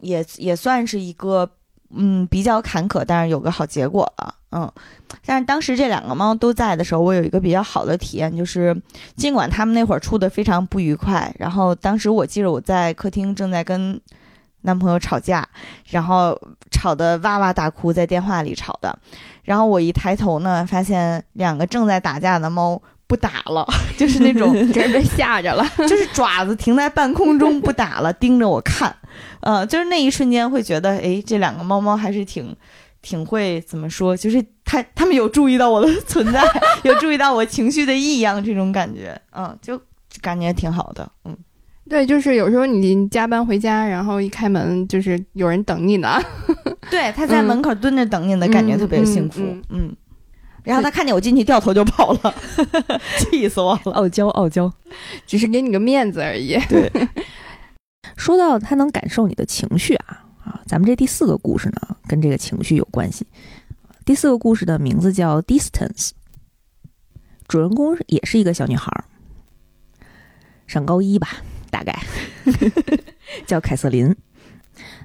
[SPEAKER 4] 也也算是一个。嗯，比较坎坷，但是有个好结果了。嗯，但是当时这两个猫都在的时候，我有一个比较好的体验，就是尽管他们那会儿处的非常不愉快，然后当时我记得我在客厅正在跟男朋友吵架，然后吵得哇哇大哭，在电话里吵的，然后我一抬头呢，发现两个正在打架的猫不打了，就是那种
[SPEAKER 2] 真是被吓着了，
[SPEAKER 4] 就是爪子停在半空中不打了，盯着我看。呃，就是那一瞬间会觉得，哎，这两个猫猫还是挺，挺会怎么说？就是它，它们有注意到我的 存在，有注意到我情绪的异样，这种感觉，嗯，就感觉挺好的，嗯，
[SPEAKER 2] 对，就是有时候你加班回家，然后一开门，就是有人等你呢，
[SPEAKER 4] 对，他在门口蹲着等你的感觉特别幸福，嗯，然后他看见我进去掉头就跑了，气死我了，
[SPEAKER 3] 傲娇傲娇，
[SPEAKER 2] 只是给你个面子而已，
[SPEAKER 4] 对。
[SPEAKER 3] 说到他能感受你的情绪啊啊，咱们这第四个故事呢，跟这个情绪有关系。第四个故事的名字叫《Distance》，主人公也是一个小女孩，上高一吧，大概 叫凯瑟琳。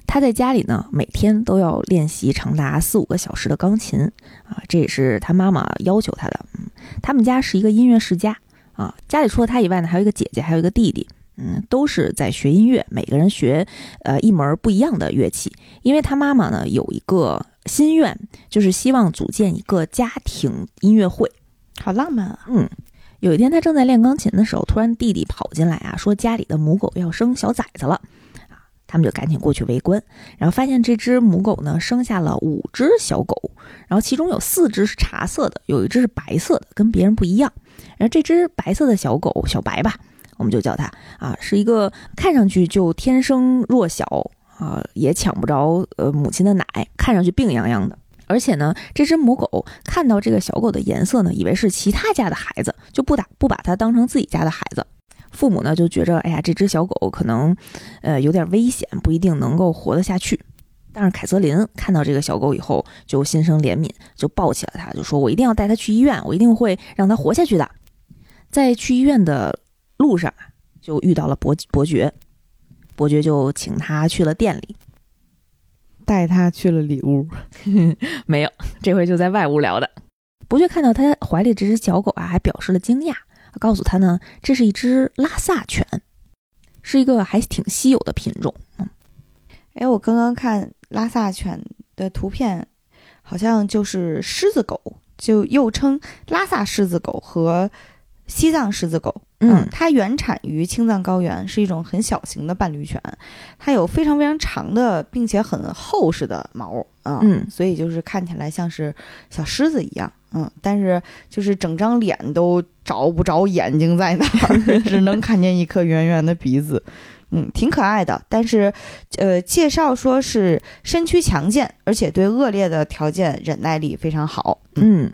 [SPEAKER 3] 她在家里呢，每天都要练习长达四五个小时的钢琴啊，这也是她妈妈要求她的。嗯，他们家是一个音乐世家啊，家里除了她以外呢，还有一个姐姐，还有一个弟弟。嗯，都是在学音乐，每个人学，呃，一门不一样的乐器。因为他妈妈呢有一个心愿，就是希望组建一个家庭音乐会，
[SPEAKER 4] 好浪漫啊。
[SPEAKER 3] 嗯，有一天他正在练钢琴的时候，突然弟弟跑进来啊，说家里的母狗要生小崽子了，啊，他们就赶紧过去围观，然后发现这只母狗呢生下了五只小狗，然后其中有四只是茶色的，有一只是白色的，跟别人不一样。然后这只白色的小狗小白吧。我们就叫它啊，是一个看上去就天生弱小啊，也抢不着呃母亲的奶，看上去病殃殃的。而且呢，这只母狗看到这个小狗的颜色呢，以为是其他家的孩子，就不打不把它当成自己家的孩子。父母呢就觉着，哎呀，这只小狗可能呃有点危险，不一定能够活得下去。但是凯瑟琳看到这个小狗以后，就心生怜悯，就抱起了它，就说：“我一定要带它去医院，我一定会让它活下去的。”在去医院的。路上就遇到了伯伯爵，伯爵就请他去了店里，
[SPEAKER 4] 带他去了里屋。
[SPEAKER 3] 没有，这回就在外屋聊的。伯爵看到他怀里这只小狗啊，还表示了惊讶，告诉他呢，这是一只拉萨犬，是一个还挺稀有的品种。嗯，
[SPEAKER 4] 哎，我刚刚看拉萨犬的图片，好像就是狮子狗，就又称拉萨狮子狗和。西藏狮子狗，嗯，它原产于青藏高原，是一种很小型的伴侣犬，它有非常非常长的并且很厚实的毛，啊，嗯，所以就是看起来像是小狮子一样，嗯，但是就是整张脸都找不着眼睛在哪儿，只能看见一颗圆圆的鼻子，嗯，挺可爱的。但是，呃，介绍说是身躯强健，而且对恶劣的条件忍耐力非常好，
[SPEAKER 3] 嗯。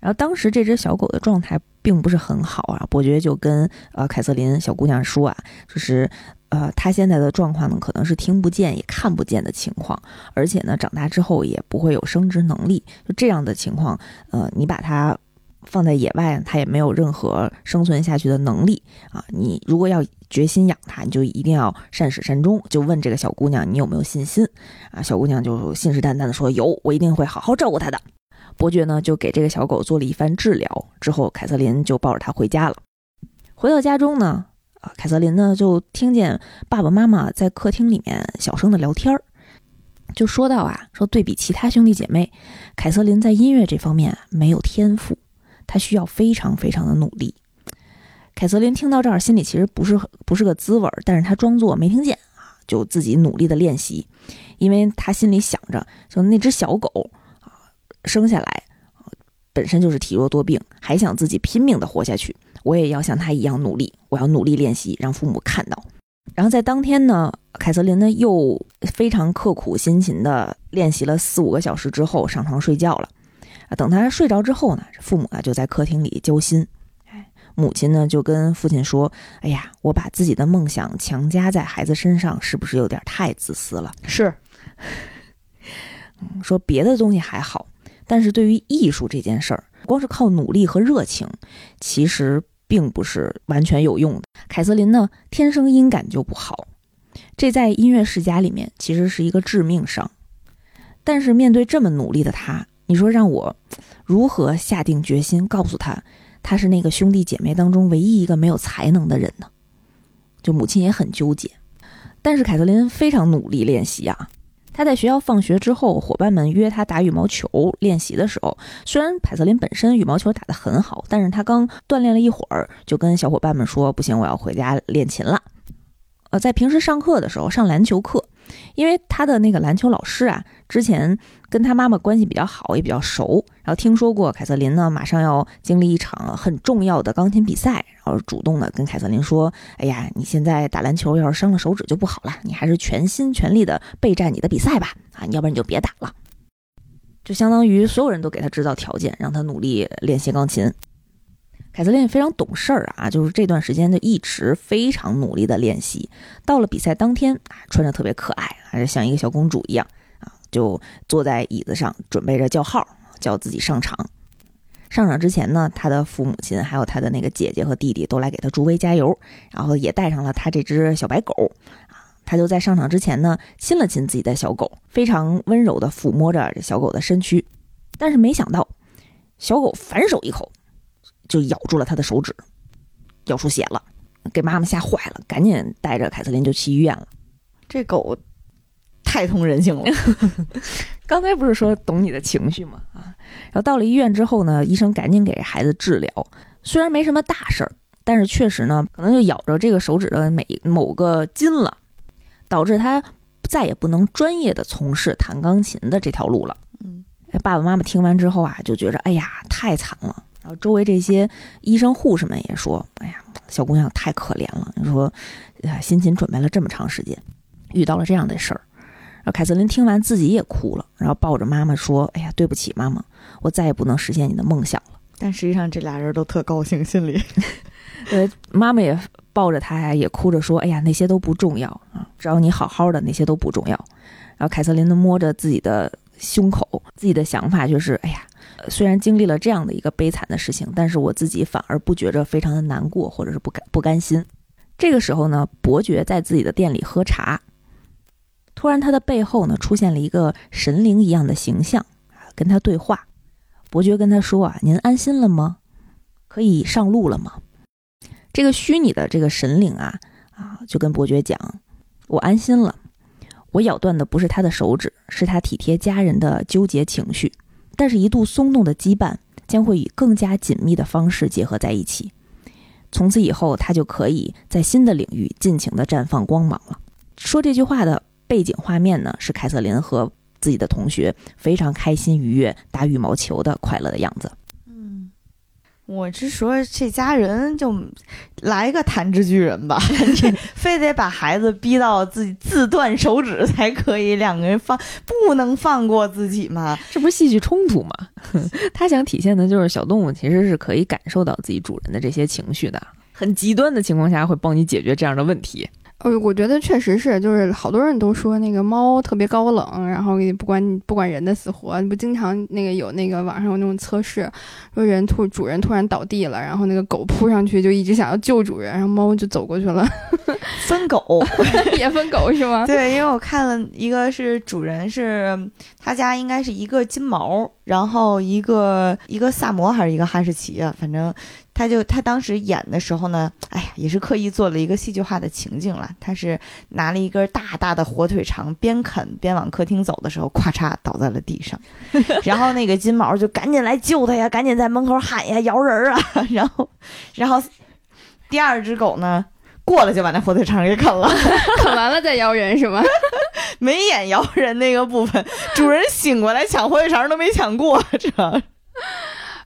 [SPEAKER 3] 然后当时这只小狗的状态并不是很好啊，伯爵就跟呃凯瑟琳小姑娘说啊，就是呃她现在的状况呢可能是听不见也看不见的情况，而且呢长大之后也不会有生殖能力，就这样的情况，呃你把它放在野外，它也没有任何生存下去的能力啊。你如果要决心养它，你就一定要善始善终。就问这个小姑娘你有没有信心啊？小姑娘就信誓旦旦的说有，我一定会好好照顾它的。伯爵呢，就给这个小狗做了一番治疗，之后凯瑟琳就抱着它回家了。回到家中呢，啊，凯瑟琳呢就听见爸爸妈妈在客厅里面小声的聊天儿，就说到啊，说对比其他兄弟姐妹，凯瑟琳在音乐这方面没有天赋，她需要非常非常的努力。凯瑟琳听到这儿，心里其实不是不是个滋味儿，但是她装作没听见啊，就自己努力的练习，因为她心里想着，就那只小狗。生下来，本身就是体弱多病，还想自己拼命的活下去。我也要像他一样努力，我要努力练习，让父母看到。然后在当天呢，凯瑟琳呢又非常刻苦辛勤的练习了四五个小时之后，上床睡觉了。啊，等他睡着之后呢，父母啊就在客厅里交心。哎，母亲呢就跟父亲说：“哎呀，我把自己的梦想强加在孩子身上，是不是有点太自私了？”
[SPEAKER 4] 是。
[SPEAKER 3] 说别的东西还好，但是对于艺术这件事儿，光是靠努力和热情，其实并不是完全有用的。凯瑟琳呢，天生音感就不好，这在音乐世家里面其实是一个致命伤。但是面对这么努力的他，你说让我如何下定决心告诉他，他是那个兄弟姐妹当中唯一一个没有才能的人呢？就母亲也很纠结，但是凯瑟琳非常努力练习啊。他在学校放学之后，伙伴们约他打羽毛球练习的时候，虽然凯瑟琳本身羽毛球打得很好，但是他刚锻炼了一会儿，就跟小伙伴们说：“不行，我要回家练琴了。”呃，在平时上课的时候上篮球课。因为他的那个篮球老师啊，之前跟他妈妈关系比较好，也比较熟，然后听说过凯瑟琳呢马上要经历一场很重要的钢琴比赛，然后主动的跟凯瑟琳说：“哎呀，你现在打篮球要是伤了手指就不好了，你还是全心全力的备战你的比赛吧，啊，要不然你就别打了。”就相当于所有人都给他制造条件，让他努力练习钢琴。凯瑟琳非常懂事儿啊，就是这段时间就一直非常努力的练习。到了比赛当天啊，穿着特别可爱，还是像一个小公主一样，就坐在椅子上准备着叫号，叫自己上场。上场之前呢，他的父母亲还有他的那个姐姐和弟弟都来给他助威加油，然后也带上了他这只小白狗啊。他就在上场之前呢，亲了亲自己的小狗，非常温柔的抚摸着小狗的身躯。但是没想到，小狗反手一口。就咬住了他的手指，咬出血了，给妈妈吓坏了，赶紧带着凯瑟琳就去医院了。
[SPEAKER 4] 这狗太通人性了。
[SPEAKER 3] 刚才不是说懂你的情绪吗？啊，然后到了医院之后呢，医生赶紧给孩子治疗。虽然没什么大事儿，但是确实呢，可能就咬着这个手指的每某个筋了，导致他再也不能专业的从事弹钢琴的这条路了。嗯，爸爸妈妈听完之后啊，就觉着哎呀，太惨了。然后周围这些医生护士们也说：“哎呀，小姑娘太可怜了。你说，辛勤准备了这么长时间，遇到了这样的事儿。”然后凯瑟琳听完自己也哭了，然后抱着妈妈说：“哎呀，对不起，妈妈，我再也不能实现你的梦想了。”
[SPEAKER 4] 但实际上这俩人都特高兴，心里。
[SPEAKER 3] 呃，妈妈也抱着他呀，也哭着说：“哎呀，那些都不重要啊，只要你好好的，那些都不重要。”然后凯瑟琳呢，摸着自己的胸口，自己的想法就是：“哎呀。”虽然经历了这样的一个悲惨的事情，但是我自己反而不觉着非常的难过，或者是不甘不甘心。这个时候呢，伯爵在自己的店里喝茶，突然他的背后呢出现了一个神灵一样的形象啊，跟他对话。伯爵跟他说：“啊，您安心了吗？可以上路了吗？”这个虚拟的这个神灵啊啊，就跟伯爵讲：“我安心了，我咬断的不是他的手指，是他体贴家人的纠结情绪。”但是，一度松动的羁绊将会以更加紧密的方式结合在一起。从此以后，他就可以在新的领域尽情的绽放光芒了。说这句话的背景画面呢，是凯瑟琳和自己的同学非常开心愉悦打羽毛球的快乐的样子。
[SPEAKER 4] 嗯我是说，这家人就来个弹指巨人吧，非得把孩子逼到自己自断手指才可以，两个人放不能放过自己吗？
[SPEAKER 3] 这不是戏剧冲突吗？他想体现的就是小动物其实是可以感受到自己主人的这些情绪的，很极端的情况下会帮你解决这样的问题。
[SPEAKER 2] 呃，我觉得确实是，就是好多人都说那个猫特别高冷，然后也不管不管人的死活，不经常那个有那个网上有那种测试，说人突主人突然倒地了，然后那个狗扑上去就一直想要救主人，然后猫就走过去了，
[SPEAKER 4] 分狗
[SPEAKER 2] 也分狗是吗？
[SPEAKER 4] 对，因为我看了一个是主人是他家应该是一个金毛，然后一个一个萨摩还是一个哈士奇啊，反正。他就他当时演的时候呢，哎呀，也是刻意做了一个戏剧化的情境了。他是拿了一根大大的火腿肠，边啃边往客厅走的时候，咵嚓倒在了地上。然后那个金毛就赶紧来救他呀，赶紧在门口喊呀，摇人啊。然后，然后第二只狗呢，过了就把那火腿肠给啃了，
[SPEAKER 2] 啃完了再摇人是吗？
[SPEAKER 4] 没演摇人那个部分，主人醒过来抢火腿肠都没抢过，这。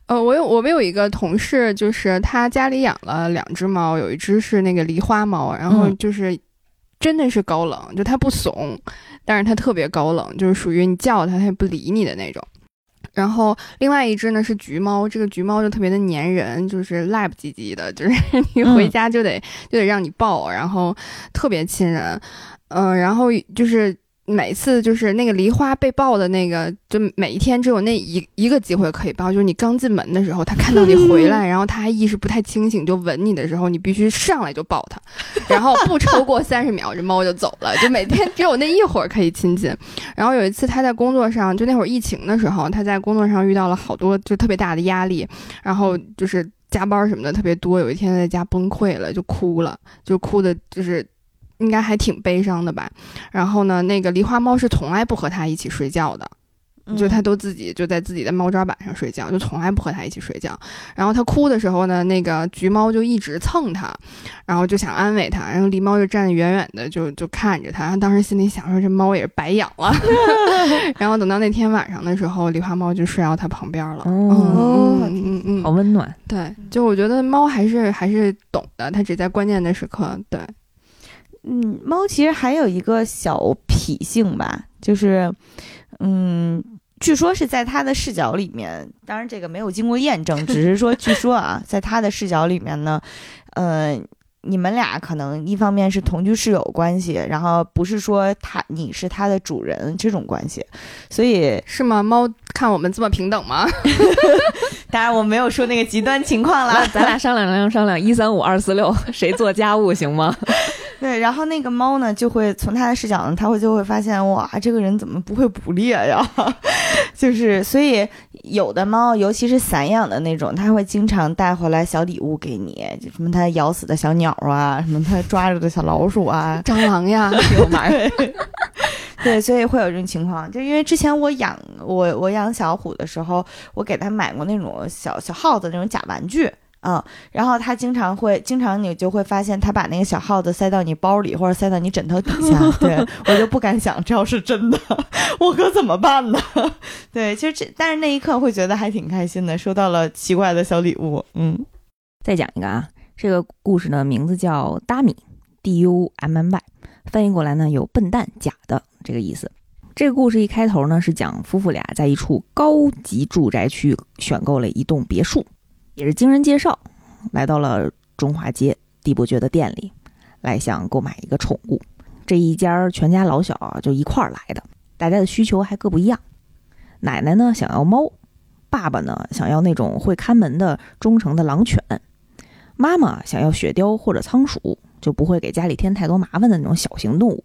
[SPEAKER 2] 呃，我有我们有一个同事，就是他家里养了两只猫，有一只是那个狸花猫，然后就是真的是高冷，就它不怂，但是它特别高冷，就是属于你叫它它也不理你的那种。然后另外一只呢是橘猫，这个橘猫就特别的粘人，就是赖不唧唧的，就是 你回家就得就得让你抱，然后特别亲人。嗯，然后就是每次就是那个梨花被抱的那个，就每一天只有那一一个机会可以抱，就是你刚进门的时候，他看到你回来，然后他还意识不太清醒，就吻你的时候，你必须上来就抱他，然后不超过三十秒，这猫就走了。就每天只有那一会儿可以亲近。然后有一次他在工作上，就那会儿疫情的时候，他在工作上遇到了好多就特别大的压力，然后就是加班什么的特别多。有一天在家崩溃了，就哭了，就哭的就是。应该还挺悲伤的吧，然后呢，那个狸花猫是从来不和它一起睡觉的，就它都自己就在自己的猫抓板上睡觉，就从来不和它一起睡觉。然后它哭的时候呢，那个橘猫就一直蹭它，然后就想安慰它，然后狸猫就站得远远的，就就看着它。当时心里想说，这猫也是白养了。然后等到那天晚上的时候，狸花猫就睡到它旁边了。哦，嗯嗯嗯，
[SPEAKER 3] 好温暖。
[SPEAKER 2] 对，就我觉得猫还是还是懂的，它只在关键的时刻。对。
[SPEAKER 4] 嗯，猫其实还有一个小脾性吧，就是，嗯，据说是在它的视角里面，当然这个没有经过验证，只是说据说啊，在它的视角里面呢，呃，你们俩可能一方面是同居室友关系，然后不是说它你是它的主人这种关系，所以
[SPEAKER 2] 是吗？猫看我们这么平等吗？
[SPEAKER 4] 当然我没有说那个极端情况啦，
[SPEAKER 3] 咱俩商量商量商量，一三五二四六，谁做家务行吗？
[SPEAKER 4] 对，然后那个猫呢，就会从它的视角呢，它会就会发现，哇，这个人怎么不会捕猎呀？就是，所以有的猫，尤其是散养的那种，它会经常带回来小礼物给你，就什么它咬死的小鸟啊，什么它抓着的小老鼠啊，
[SPEAKER 2] 蟑螂呀，
[SPEAKER 4] 对，对，所以会有这种情况。就因为之前我养我我养小虎的时候，我给它买过那种小小耗子那种假玩具。嗯，然后他经常会，经常你就会发现他把那个小耗子塞到你包里，或者塞到你枕头底下。对我就不敢想，这要是真的，我可怎么办呢？对，其实这，但是那一刻会觉得还挺开心的，收到了奇怪的小礼物。嗯，
[SPEAKER 3] 再讲一个啊，这个故事呢名字叫达米，D U M M Y，翻译过来呢有笨蛋、假的这个意思。这个故事一开头呢是讲夫妇俩在一处高级住宅区选购了一栋别墅。也是经人介绍，来到了中华街地伯爵的店里，来想购买一个宠物。这一家全家老小，就一块儿来的，大家的需求还各不一样。奶奶呢想要猫，爸爸呢想要那种会看门的忠诚的狼犬，妈妈想要雪貂或者仓鼠，就不会给家里添太多麻烦的那种小型动物。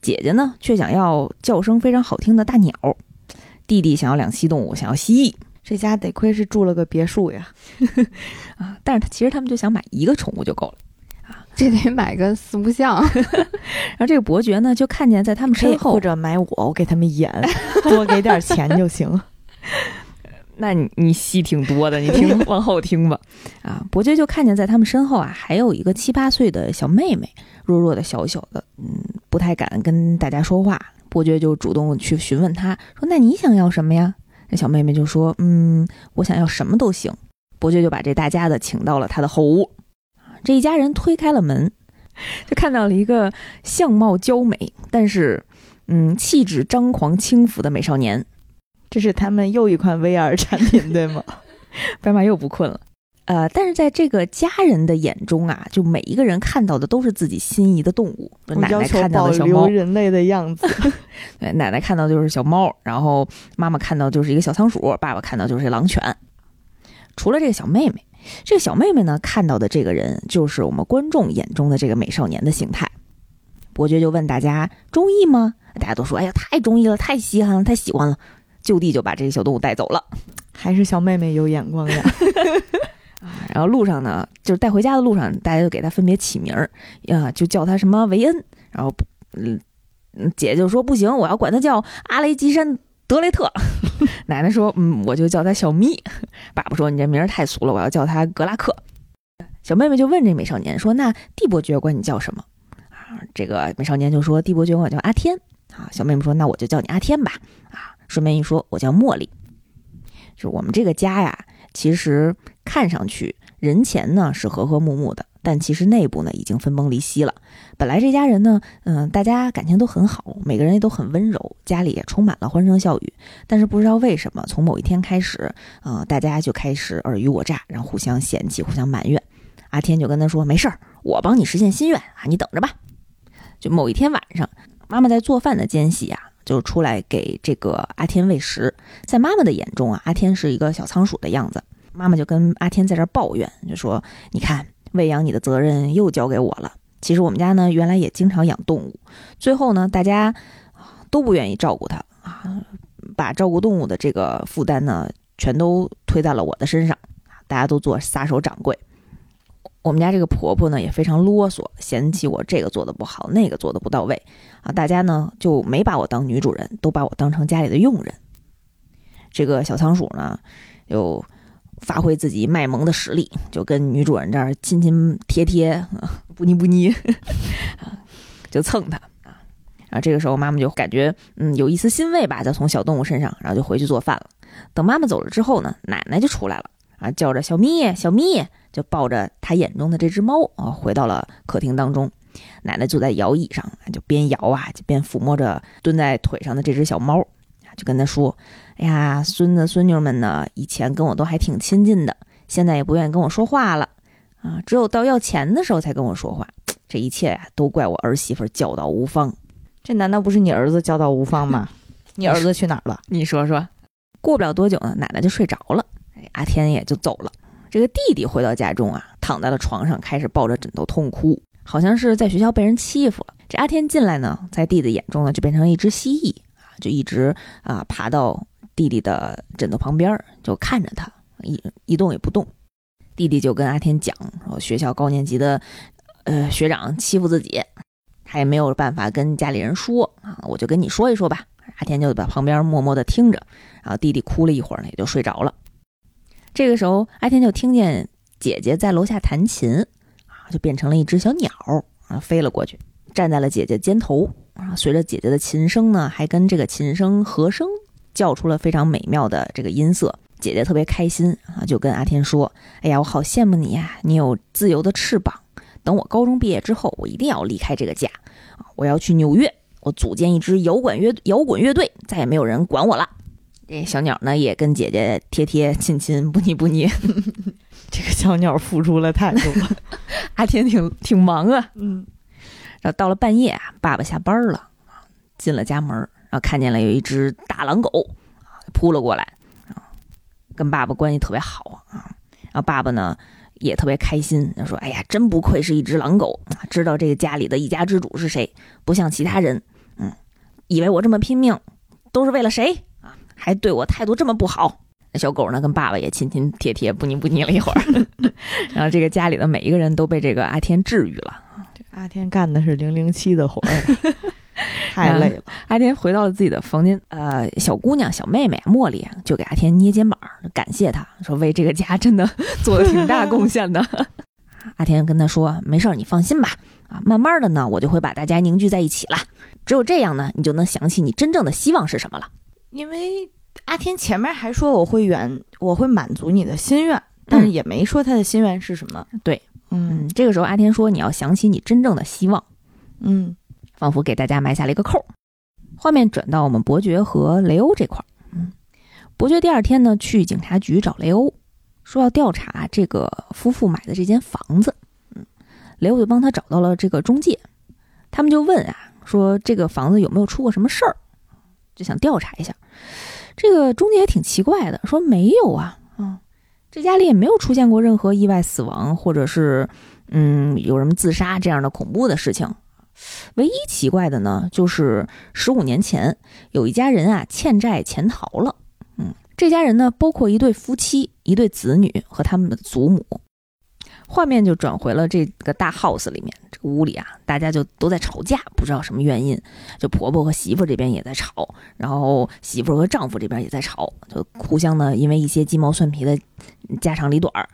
[SPEAKER 3] 姐姐呢却想要叫声非常好听的大鸟，弟弟想要两栖动物，想要蜥蜴。
[SPEAKER 4] 这家得亏是住了个别墅呀，
[SPEAKER 3] 啊！但是他其实他们就想买一个宠物就够了，
[SPEAKER 2] 啊，这得买个四不像。
[SPEAKER 3] 然后这个伯爵呢，就看见在他们身后，
[SPEAKER 4] 或者买我，我给他们演，多给点钱就行。
[SPEAKER 3] 那你你戏挺多的，你听往后听吧。啊，伯爵就看见在他们身后啊，还有一个七八岁的小妹妹，弱弱的小小的，嗯，不太敢跟大家说话。伯爵就主动去询问他说：“那你想要什么呀？”那小妹妹就说：“嗯，我想要什么都行。”伯爵就把这大家子请到了他的后屋。这一家人推开了门，就看到了一个相貌娇美，但是嗯，气质张狂轻浮的美少年。
[SPEAKER 4] 这是他们又一款 VR 产品，对吗？
[SPEAKER 3] 白马又不困了。呃，但是在这个家人的眼中啊，就每一个人看到的都是自己心仪的动物。奶奶看到的小猫，
[SPEAKER 4] 人类的样子。
[SPEAKER 3] 对，奶奶看到就是小猫，然后妈妈看到就是一个小仓鼠，爸爸看到就是狼犬。除了这个小妹妹，这个小妹妹呢看到的这个人就是我们观众眼中的这个美少年的形态。伯爵就问大家中意吗？大家都说：“哎呀，太中意了，太稀罕了，太喜欢了。”就地就把这个小动物带走了。
[SPEAKER 4] 还是小妹妹有眼光呀。
[SPEAKER 3] 然后路上呢，就是带回家的路上，大家就给他分别起名儿，呀，就叫他什么维恩。然后，嗯，姐就说不行，我要管他叫阿雷基山德雷特。奶奶说，嗯，我就叫他小咪。爸爸说，你这名儿太俗了，我要叫他格拉克。小妹妹就问这美少年说，那帝伯爵管你叫什么？啊，这个美少年就说，帝伯爵管我叫阿天。啊，小妹妹说，那我就叫你阿天吧。啊，顺便一说，我叫茉莉。就我们这个家呀。其实看上去人前呢是和和睦睦的，但其实内部呢已经分崩离析了。本来这家人呢，嗯，大家感情都很好，每个人也都很温柔，家里也充满了欢声笑语。但是不知道为什么，从某一天开始，嗯，大家就开始尔虞我诈，然后互相嫌弃，互相埋怨。阿天就跟他说：“没事儿，我帮你实现心愿啊，你等着吧。”就某一天晚上，妈妈在做饭的间隙啊，就出来给这个阿天喂食。在妈妈的眼中啊，阿天是一个小仓鼠的样子。妈妈就跟阿天在这抱怨，就说：“你看，喂养你的责任又交给我了。其实我们家呢，原来也经常养动物，最后呢，大家都不愿意照顾它啊，把照顾动物的这个负担呢，全都推在了我的身上。大家都做撒手掌柜。我们家这个婆婆呢，也非常啰嗦，嫌弃我这个做的不好，那个做的不到位啊。大家呢就没把我当女主人，都把我当成家里的佣人。这个小仓鼠呢，又。”发挥自己卖萌的实力，就跟女主人这儿亲亲贴贴，不腻不腻，就蹭它啊。然后这个时候妈妈就感觉嗯有一丝欣慰吧，就从小动物身上，然后就回去做饭了。等妈妈走了之后呢，奶奶就出来了啊，叫着小咪小咪，就抱着她眼中的这只猫啊，回到了客厅当中。奶奶坐在摇椅上，就边摇啊，就边抚摸着蹲在腿上的这只小猫啊，就跟他说。哎呀，孙子孙女们呢，以前跟我都还挺亲近的，现在也不愿意跟我说话了，啊，只有到要钱的时候才跟我说话。这一切呀，都怪我儿媳妇教导无方。
[SPEAKER 4] 这难道不是你儿子教导无方吗？你儿子去哪儿了？
[SPEAKER 3] 你说说。过不了多久呢，奶奶就睡着了，阿天也就走了。这个弟弟回到家中啊，躺在了床上，开始抱着枕头痛哭，好像是在学校被人欺负了。这阿天进来呢，在弟弟眼中呢，就变成一只蜥蜴啊，就一直啊爬到。弟弟的枕头旁边就看着他一一动也不动，弟弟就跟阿天讲说学校高年级的呃学长欺负自己，他也没有办法跟家里人说啊，我就跟你说一说吧。阿天就在旁边默默的听着，然后弟弟哭了一会儿呢，也就睡着了。这个时候，阿天就听见姐姐在楼下弹琴啊，就变成了一只小鸟啊，飞了过去，站在了姐姐肩头啊，随着姐姐的琴声呢，还跟这个琴声和声。叫出了非常美妙的这个音色，姐姐特别开心啊，就跟阿天说：“哎呀，我好羡慕你呀，你有自由的翅膀。等我高中毕业之后，我一定要离开这个家啊，我要去纽约，我组建一支摇滚乐摇滚乐队，再也没有人管我了。”这小鸟呢，也跟姐姐贴贴亲亲，不腻不腻。
[SPEAKER 4] 这个小鸟付出了太多，
[SPEAKER 3] 阿天挺挺忙啊。嗯，然后到了半夜啊，爸爸下班了进了家门。然后看见了有一只大狼狗啊，扑了过来啊，跟爸爸关系特别好啊。然后爸爸呢也特别开心，他说：“哎呀，真不愧是一只狼狗啊，知道这个家里的一家之主是谁，不像其他人，嗯，以为我这么拼命都是为了谁啊？还对我态度这么不好。”小狗呢跟爸爸也亲亲贴贴，不腻不腻了一会儿。然后这个家里的每一个人都被这个阿天治愈了。
[SPEAKER 4] 阿天干的是零零七的活儿。太累了。
[SPEAKER 3] 阿天回到了自己的房间，呃，小姑娘、小妹妹茉莉就给阿天捏肩膀，感谢他，说为这个家真的做了挺大贡献的。阿天跟他说：“没事儿，你放心吧，啊，慢慢的呢，我就会把大家凝聚在一起了。只有这样呢，你就能想起你真正的希望是什么了。
[SPEAKER 4] 因为阿天前面还说我会远，我会满足你的心愿，但是也没说他的心愿是什么。
[SPEAKER 3] 对，嗯，这个时候阿天说你要想起你真正的希望，
[SPEAKER 4] 嗯。”
[SPEAKER 3] 仿佛给大家埋下了一个扣。画面转到我们伯爵和雷欧这块儿。嗯，伯爵第二天呢去警察局找雷欧，说要调查这个夫妇买的这间房子。嗯，雷欧就帮他找到了这个中介。他们就问啊，说这个房子有没有出过什么事儿，就想调查一下。这个中介也挺奇怪的，说没有啊，啊，这家里也没有出现过任何意外死亡，或者是嗯有什么自杀这样的恐怖的事情。唯一奇怪的呢，就是十五年前有一家人啊欠债潜逃了。嗯，这家人呢包括一对夫妻、一对子女和他们的祖母。画面就转回了这个大 house 里面，这个屋里啊，大家就都在吵架，不知道什么原因。就婆婆和媳妇这边也在吵，然后媳妇和丈夫这边也在吵，就互相呢因为一些鸡毛蒜皮的家长里短儿。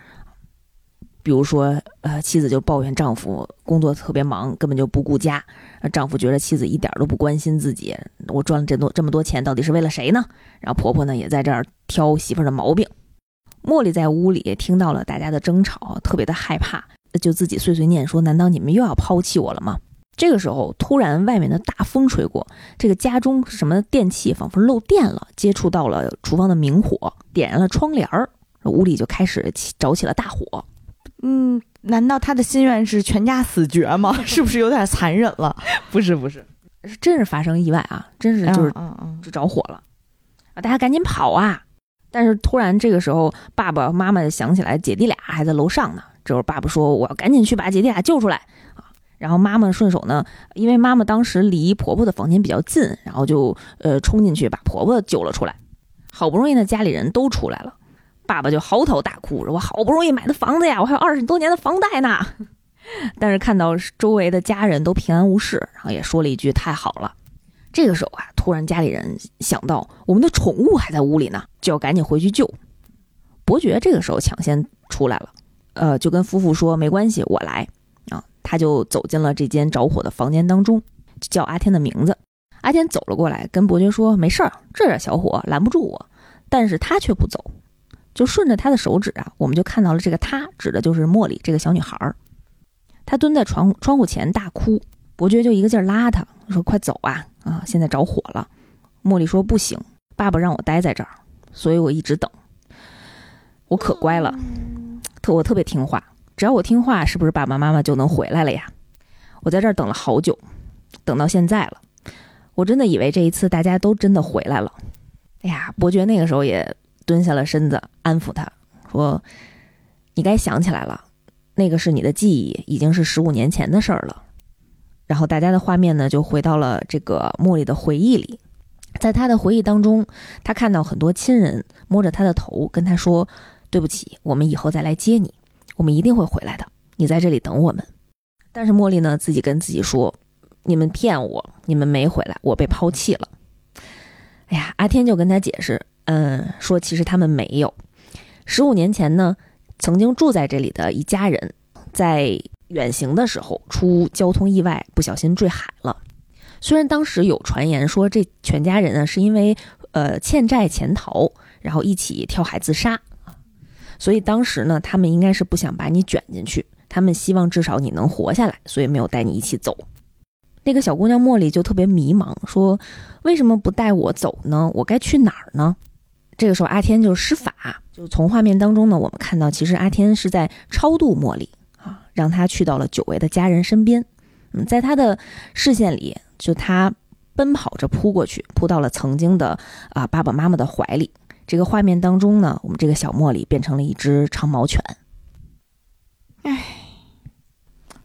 [SPEAKER 3] 比如说，呃，妻子就抱怨丈夫工作特别忙，根本就不顾家。丈夫觉得妻子一点都不关心自己。我赚了这多这么多钱，到底是为了谁呢？然后婆婆呢也在这儿挑媳妇儿的毛病。茉莉在屋里听到了大家的争吵，特别的害怕，就自己碎碎念说：“难道你们又要抛弃我了吗？”这个时候，突然外面的大风吹过，这个家中什么电器仿佛漏电了，接触到了厨房的明火，点燃了窗帘儿，屋里就开始起着起了大火。
[SPEAKER 4] 嗯，难道他的心愿是全家死绝吗？是不是有点残忍了？
[SPEAKER 3] 不是，不是，是真是发生意外啊，真是就是
[SPEAKER 4] 嗯嗯
[SPEAKER 3] 就着火了啊！大家赶紧跑啊！但是突然这个时候，爸爸妈妈想起来姐弟俩还在楼上呢。这会儿爸爸说：“我要赶紧去把姐弟俩救出来啊！”然后妈妈顺手呢，因为妈妈当时离婆婆的房间比较近，然后就呃冲进去把婆婆救了出来。好不容易呢，家里人都出来了，爸爸就嚎啕大哭说：“我好不容易买的房子呀，我还有二十多年的房贷呢。”但是看到周围的家人都平安无事，然后也说了一句：“太好了。”这个时候啊，突然家里人想到我们的宠物还在屋里呢，就要赶紧回去救。伯爵这个时候抢先出来了，呃，就跟夫妇说：“没关系，我来。”啊，他就走进了这间着火的房间当中，叫阿天的名字。阿天走了过来，跟伯爵说：“没事儿，这点小火拦不住我。”但是他却不走，就顺着他的手指啊，我们就看到了这个他指的就是茉莉这个小女孩儿。她蹲在窗窗户前大哭，伯爵就一个劲儿拉她说：“快走啊！啊，现在着火了。”茉莉说：“不行，爸爸让我待在这儿，所以我一直等。我可乖了，特我特别听话，只要我听话，是不是爸爸妈妈就能回来了呀？我在这儿等了好久，等到现在了，我真的以为这一次大家都真的回来了。哎呀，伯爵那个时候也蹲下了身子，安抚他说：“你该想起来了，那个是你的记忆，已经是十五年前的事儿了。”然后大家的画面呢，就回到了这个茉莉的回忆里。在他的回忆当中，他看到很多亲人摸着他的头，跟他说：“对不起，我们以后再来接你，我们一定会回来的，你在这里等我们。”但是茉莉呢，自己跟自己说：“你们骗我，你们没回来，我被抛弃了。”哎呀，阿天就跟他解释，嗯，说其实他们没有。十五年前呢，曾经住在这里的一家人，在远行的时候出交通意外，不小心坠海了。虽然当时有传言说这全家人呢是因为呃欠债潜逃，然后一起跳海自杀，所以当时呢他们应该是不想把你卷进去，他们希望至少你能活下来，所以没有带你一起走。那个小姑娘茉莉就特别迷茫，说为什么不带我走呢？我该去哪儿呢？这个时候阿天就施法，就从画面当中呢，我们看到其实阿天是在超度茉莉啊，让她去到了久违的家人身边。嗯，在他的视线里。就他奔跑着扑过去，扑到了曾经的啊爸爸妈妈的怀里。这个画面当中呢，我们这个小茉莉变成了一只长毛犬。
[SPEAKER 4] 唉，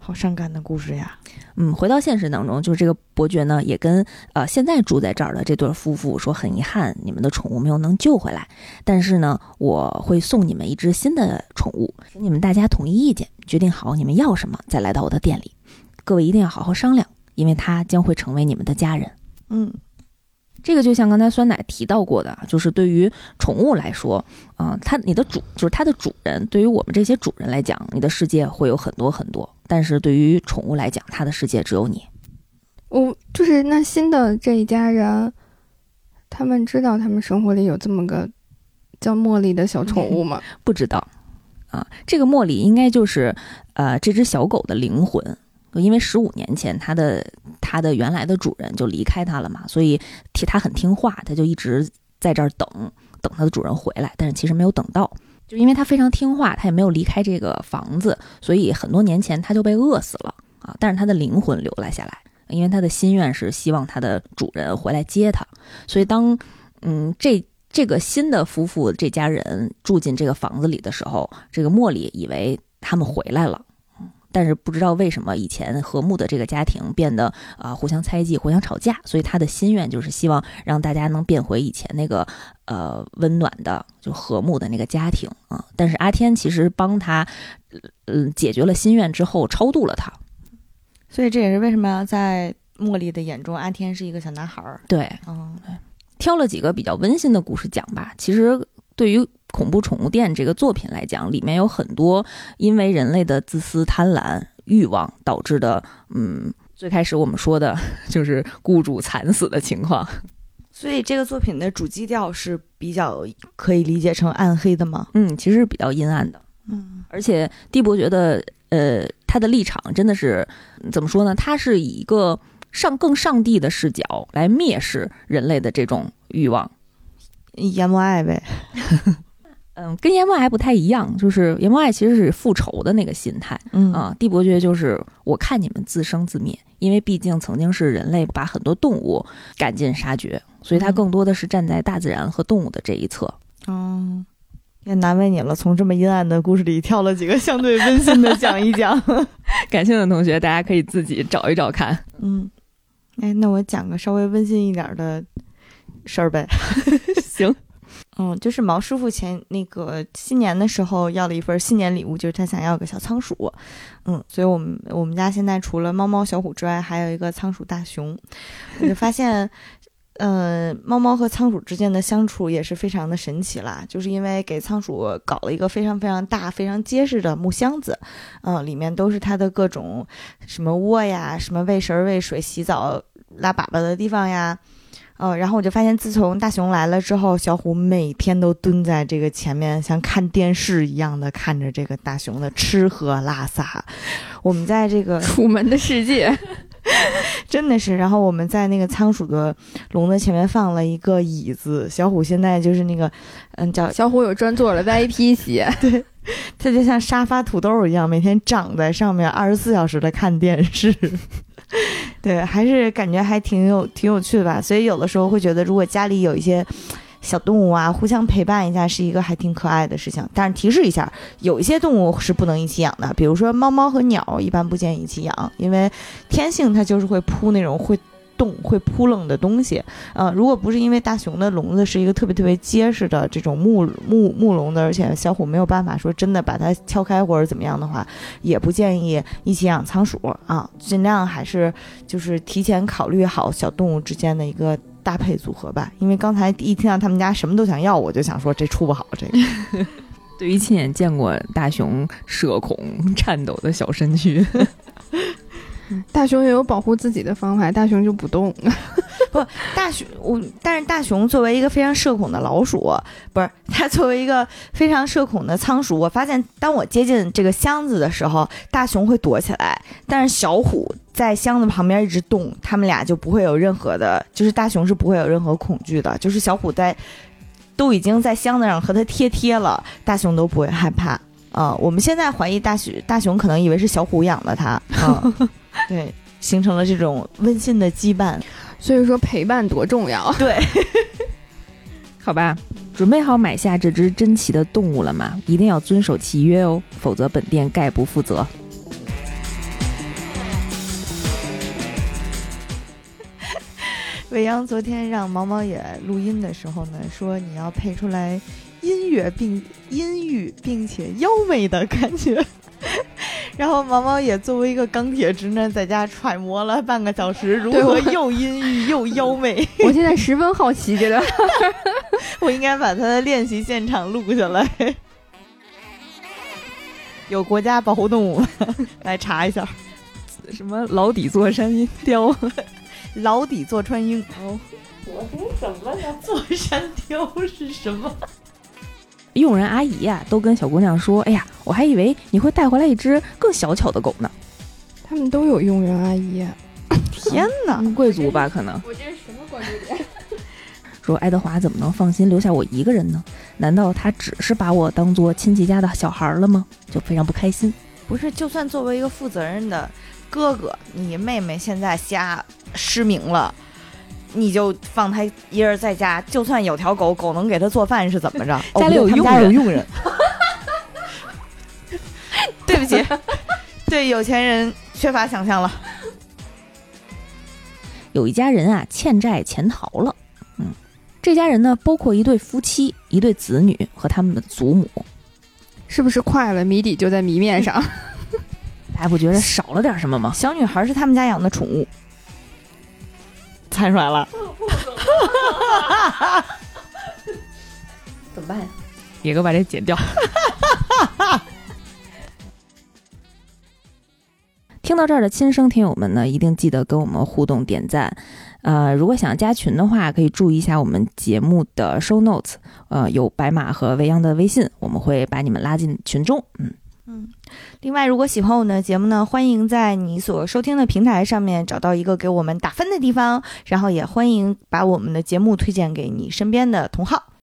[SPEAKER 4] 好伤感的故事呀。
[SPEAKER 3] 嗯，回到现实当中，就是这个伯爵呢，也跟呃现在住在这儿的这对夫妇说，很遗憾你们的宠物没有能救回来，但是呢，我会送你们一只新的宠物，请你们大家统一意见，决定好你们要什么，再来到我的店里。各位一定要好好商量。因为它将会成为你们的家人，
[SPEAKER 4] 嗯，
[SPEAKER 3] 这个就像刚才酸奶提到过的，就是对于宠物来说，啊，它你的主就是它的主人，对于我们这些主人来讲，你的世界会有很多很多，但是对于宠物来讲，它的世界只有你。
[SPEAKER 2] 我就是那新的这一家人，他们知道他们生活里有这么个叫茉莉的小宠物吗？
[SPEAKER 3] 不知道，啊，这个茉莉应该就是呃这只小狗的灵魂。因为十五年前，它的它的原来的主人就离开它了嘛，所以它很听话，它就一直在这儿等等它的主人回来。但是其实没有等到，就因为他非常听话，他也没有离开这个房子，所以很多年前他就被饿死了啊。但是他的灵魂留了下来，因为他的心愿是希望他的主人回来接他。所以当嗯这这个新的夫妇这家人住进这个房子里的时候，这个茉莉以为他们回来了。但是不知道为什么以前和睦的这个家庭变得啊互相猜忌、互相吵架，所以他的心愿就是希望让大家能变回以前那个呃温暖的、就和睦的那个家庭啊。但是阿天其实帮他嗯解决了心愿之后，超度了他，
[SPEAKER 4] 所以这也是为什么在茉莉的眼中，阿天是一个小男孩儿。
[SPEAKER 3] 对，
[SPEAKER 4] 嗯，
[SPEAKER 3] 挑了几个比较温馨的故事讲吧。其实对于恐怖宠物店这个作品来讲，里面有很多因为人类的自私、贪婪、欲望导致的，嗯，最开始我们说的就是雇主惨死的情况。
[SPEAKER 4] 所以这个作品的主基调是比较可以理解成暗黑的吗？
[SPEAKER 3] 嗯，其实是比较阴暗的。
[SPEAKER 4] 嗯，
[SPEAKER 3] 而且蒂伯觉得，呃，他的立场真的是怎么说呢？他是以一个上更上帝的视角来蔑视人类的这种欲望，
[SPEAKER 4] 淹没爱呗。
[SPEAKER 3] 嗯，跟阎王爱不太一样，就是阎王爱其实是复仇的那个心态，
[SPEAKER 4] 嗯
[SPEAKER 3] 啊，帝伯爵就是我看你们自生自灭，因为毕竟曾经是人类把很多动物赶尽杀绝，所以他更多的是站在大自然和动物的这一侧。
[SPEAKER 4] 哦，也难为你了，从这么阴暗的故事里挑了几个相对温馨的讲一讲。
[SPEAKER 3] 感兴趣的同学，大家可以自己找一找看。
[SPEAKER 4] 嗯，哎，那我讲个稍微温馨一点的事儿呗。
[SPEAKER 3] 行，
[SPEAKER 4] 嗯，就是毛师傅前那个新年的时候要了一份新年礼物，就是他想要个小仓鼠。嗯，所以我们我们家现在除了猫猫、小虎之外，还有一个仓鼠大熊。我就发现。呃，猫猫和仓鼠之间的相处也是非常的神奇啦，就是因为给仓鼠搞了一个非常非常大、非常结实的木箱子，嗯、里面都是它的各种什么窝呀、什么喂食、喂水、洗澡、拉粑粑的地方呀，呃，然后我就发现，自从大熊来了之后，小虎每天都蹲在这个前面，像看电视一样的看着这个大熊的吃喝拉撒。我们在这个
[SPEAKER 2] 楚门的世界，
[SPEAKER 4] 真的是，然后我们在那个仓鼠的笼子前面放了一个椅子，小虎现在就是那个，嗯，叫
[SPEAKER 2] 小虎有专座的 VIP 席，对
[SPEAKER 4] 它就像沙发土豆一样，每天长在上面，二十四小时的看电视。对，还是感觉还挺有挺有趣的吧。所以有的时候会觉得，如果家里有一些小动物啊，互相陪伴一下，是一个还挺可爱的事情。但是提示一下，有一些动物是不能一起养的，比如说猫猫和鸟，一般不建议一起养，因为天性它就是会扑那种会。动会扑棱的东西，呃，如果不是因为大熊的笼子是一个特别特别结实的这种木木木笼子，而且小虎没有办法说真的把它敲开或者怎么样的话，也不建议一起养仓鼠啊，尽量还是就是提前考虑好小动物之间的一个搭配组合吧。因为刚才一听到他们家什么都想要，我就想说这出不好这个。
[SPEAKER 3] 对于亲眼见过大熊社恐颤抖的小身躯，
[SPEAKER 2] 大熊也有保护自己的方法，大熊就不动。
[SPEAKER 4] 不大熊，我但是大熊作为一个非常社恐的老鼠，不是它作为一个非常社恐的仓鼠，我发现当我接近这个箱子的时候，大熊会躲起来，但是小虎在箱子旁边一直动，他们俩就不会有任何的，就是大熊是不会有任何恐惧的，就是小虎在都已经在箱子上和它贴贴了，大熊都不会害怕。啊、我们现在怀疑大熊大熊可能以为是小虎养的它，啊、对，形成了这种温馨的羁绊。
[SPEAKER 2] 所以说陪伴多重要。
[SPEAKER 4] 对，
[SPEAKER 3] 好吧，准备好买下这只珍奇的动物了吗？一定要遵守契约哦，否则本店概不负责。
[SPEAKER 4] 未央昨天让毛毛也录音的时候呢，说你要配出来音乐并阴郁并且妖媚的感觉。然后毛毛也作为一个钢铁直男，在家揣摩了半个小时，如何又阴郁又妖媚。
[SPEAKER 2] 我 现在十分好奇这个，
[SPEAKER 4] 我应该把他的练习现场录下来。有国家保护动物吗？来查一下。
[SPEAKER 3] 什么牢底座山雕？
[SPEAKER 4] 老底坐穿鹰。哦，我读什么呢？坐山雕是什么？
[SPEAKER 3] 佣人阿姨呀、都跟小姑娘说：“哎呀，我还以为你会带回来一只更小巧的狗呢。
[SPEAKER 2] 他们都有佣人阿姨。
[SPEAKER 4] 天哪！
[SPEAKER 3] 贵族吧，可能。
[SPEAKER 2] 我这是什么关注点？
[SPEAKER 3] 说爱德华怎么能放心留下我一个人呢？难道他只是把我当做亲戚家的小孩了吗？就非常不开心。
[SPEAKER 4] 不是，就算作为一个负责任的哥哥，你妹妹现在瞎失明了，你就放他一人在家，就算有条狗，狗能给他做饭是怎么着？哦
[SPEAKER 3] 家里有佣人
[SPEAKER 4] 有佣人。对不起，对有钱人缺乏想象了。
[SPEAKER 3] 有一家人啊，欠债潜逃了。嗯，这家人呢，包括一对夫妻、一对子女和他们的祖母。
[SPEAKER 2] 是不是快了？谜底就在谜面上。
[SPEAKER 3] 大 家不觉得少了点什么吗？
[SPEAKER 4] 小女孩是他们家养的宠物，猜出来了。
[SPEAKER 3] 怎么办呀？野哥把这剪掉。听到这儿的亲生听友们呢，一定记得跟我们互动点赞。呃，如果想加群的话，可以注意一下我们节目的 show notes，呃，有白马和未央的微信，我们会把你们拉进群中。嗯，
[SPEAKER 4] 嗯，另外，如果喜欢我们的节目呢，欢迎在你所收听的平台上面找到一个给我们打分的地方，然后也欢迎把我们的节目推荐给你身边的同好。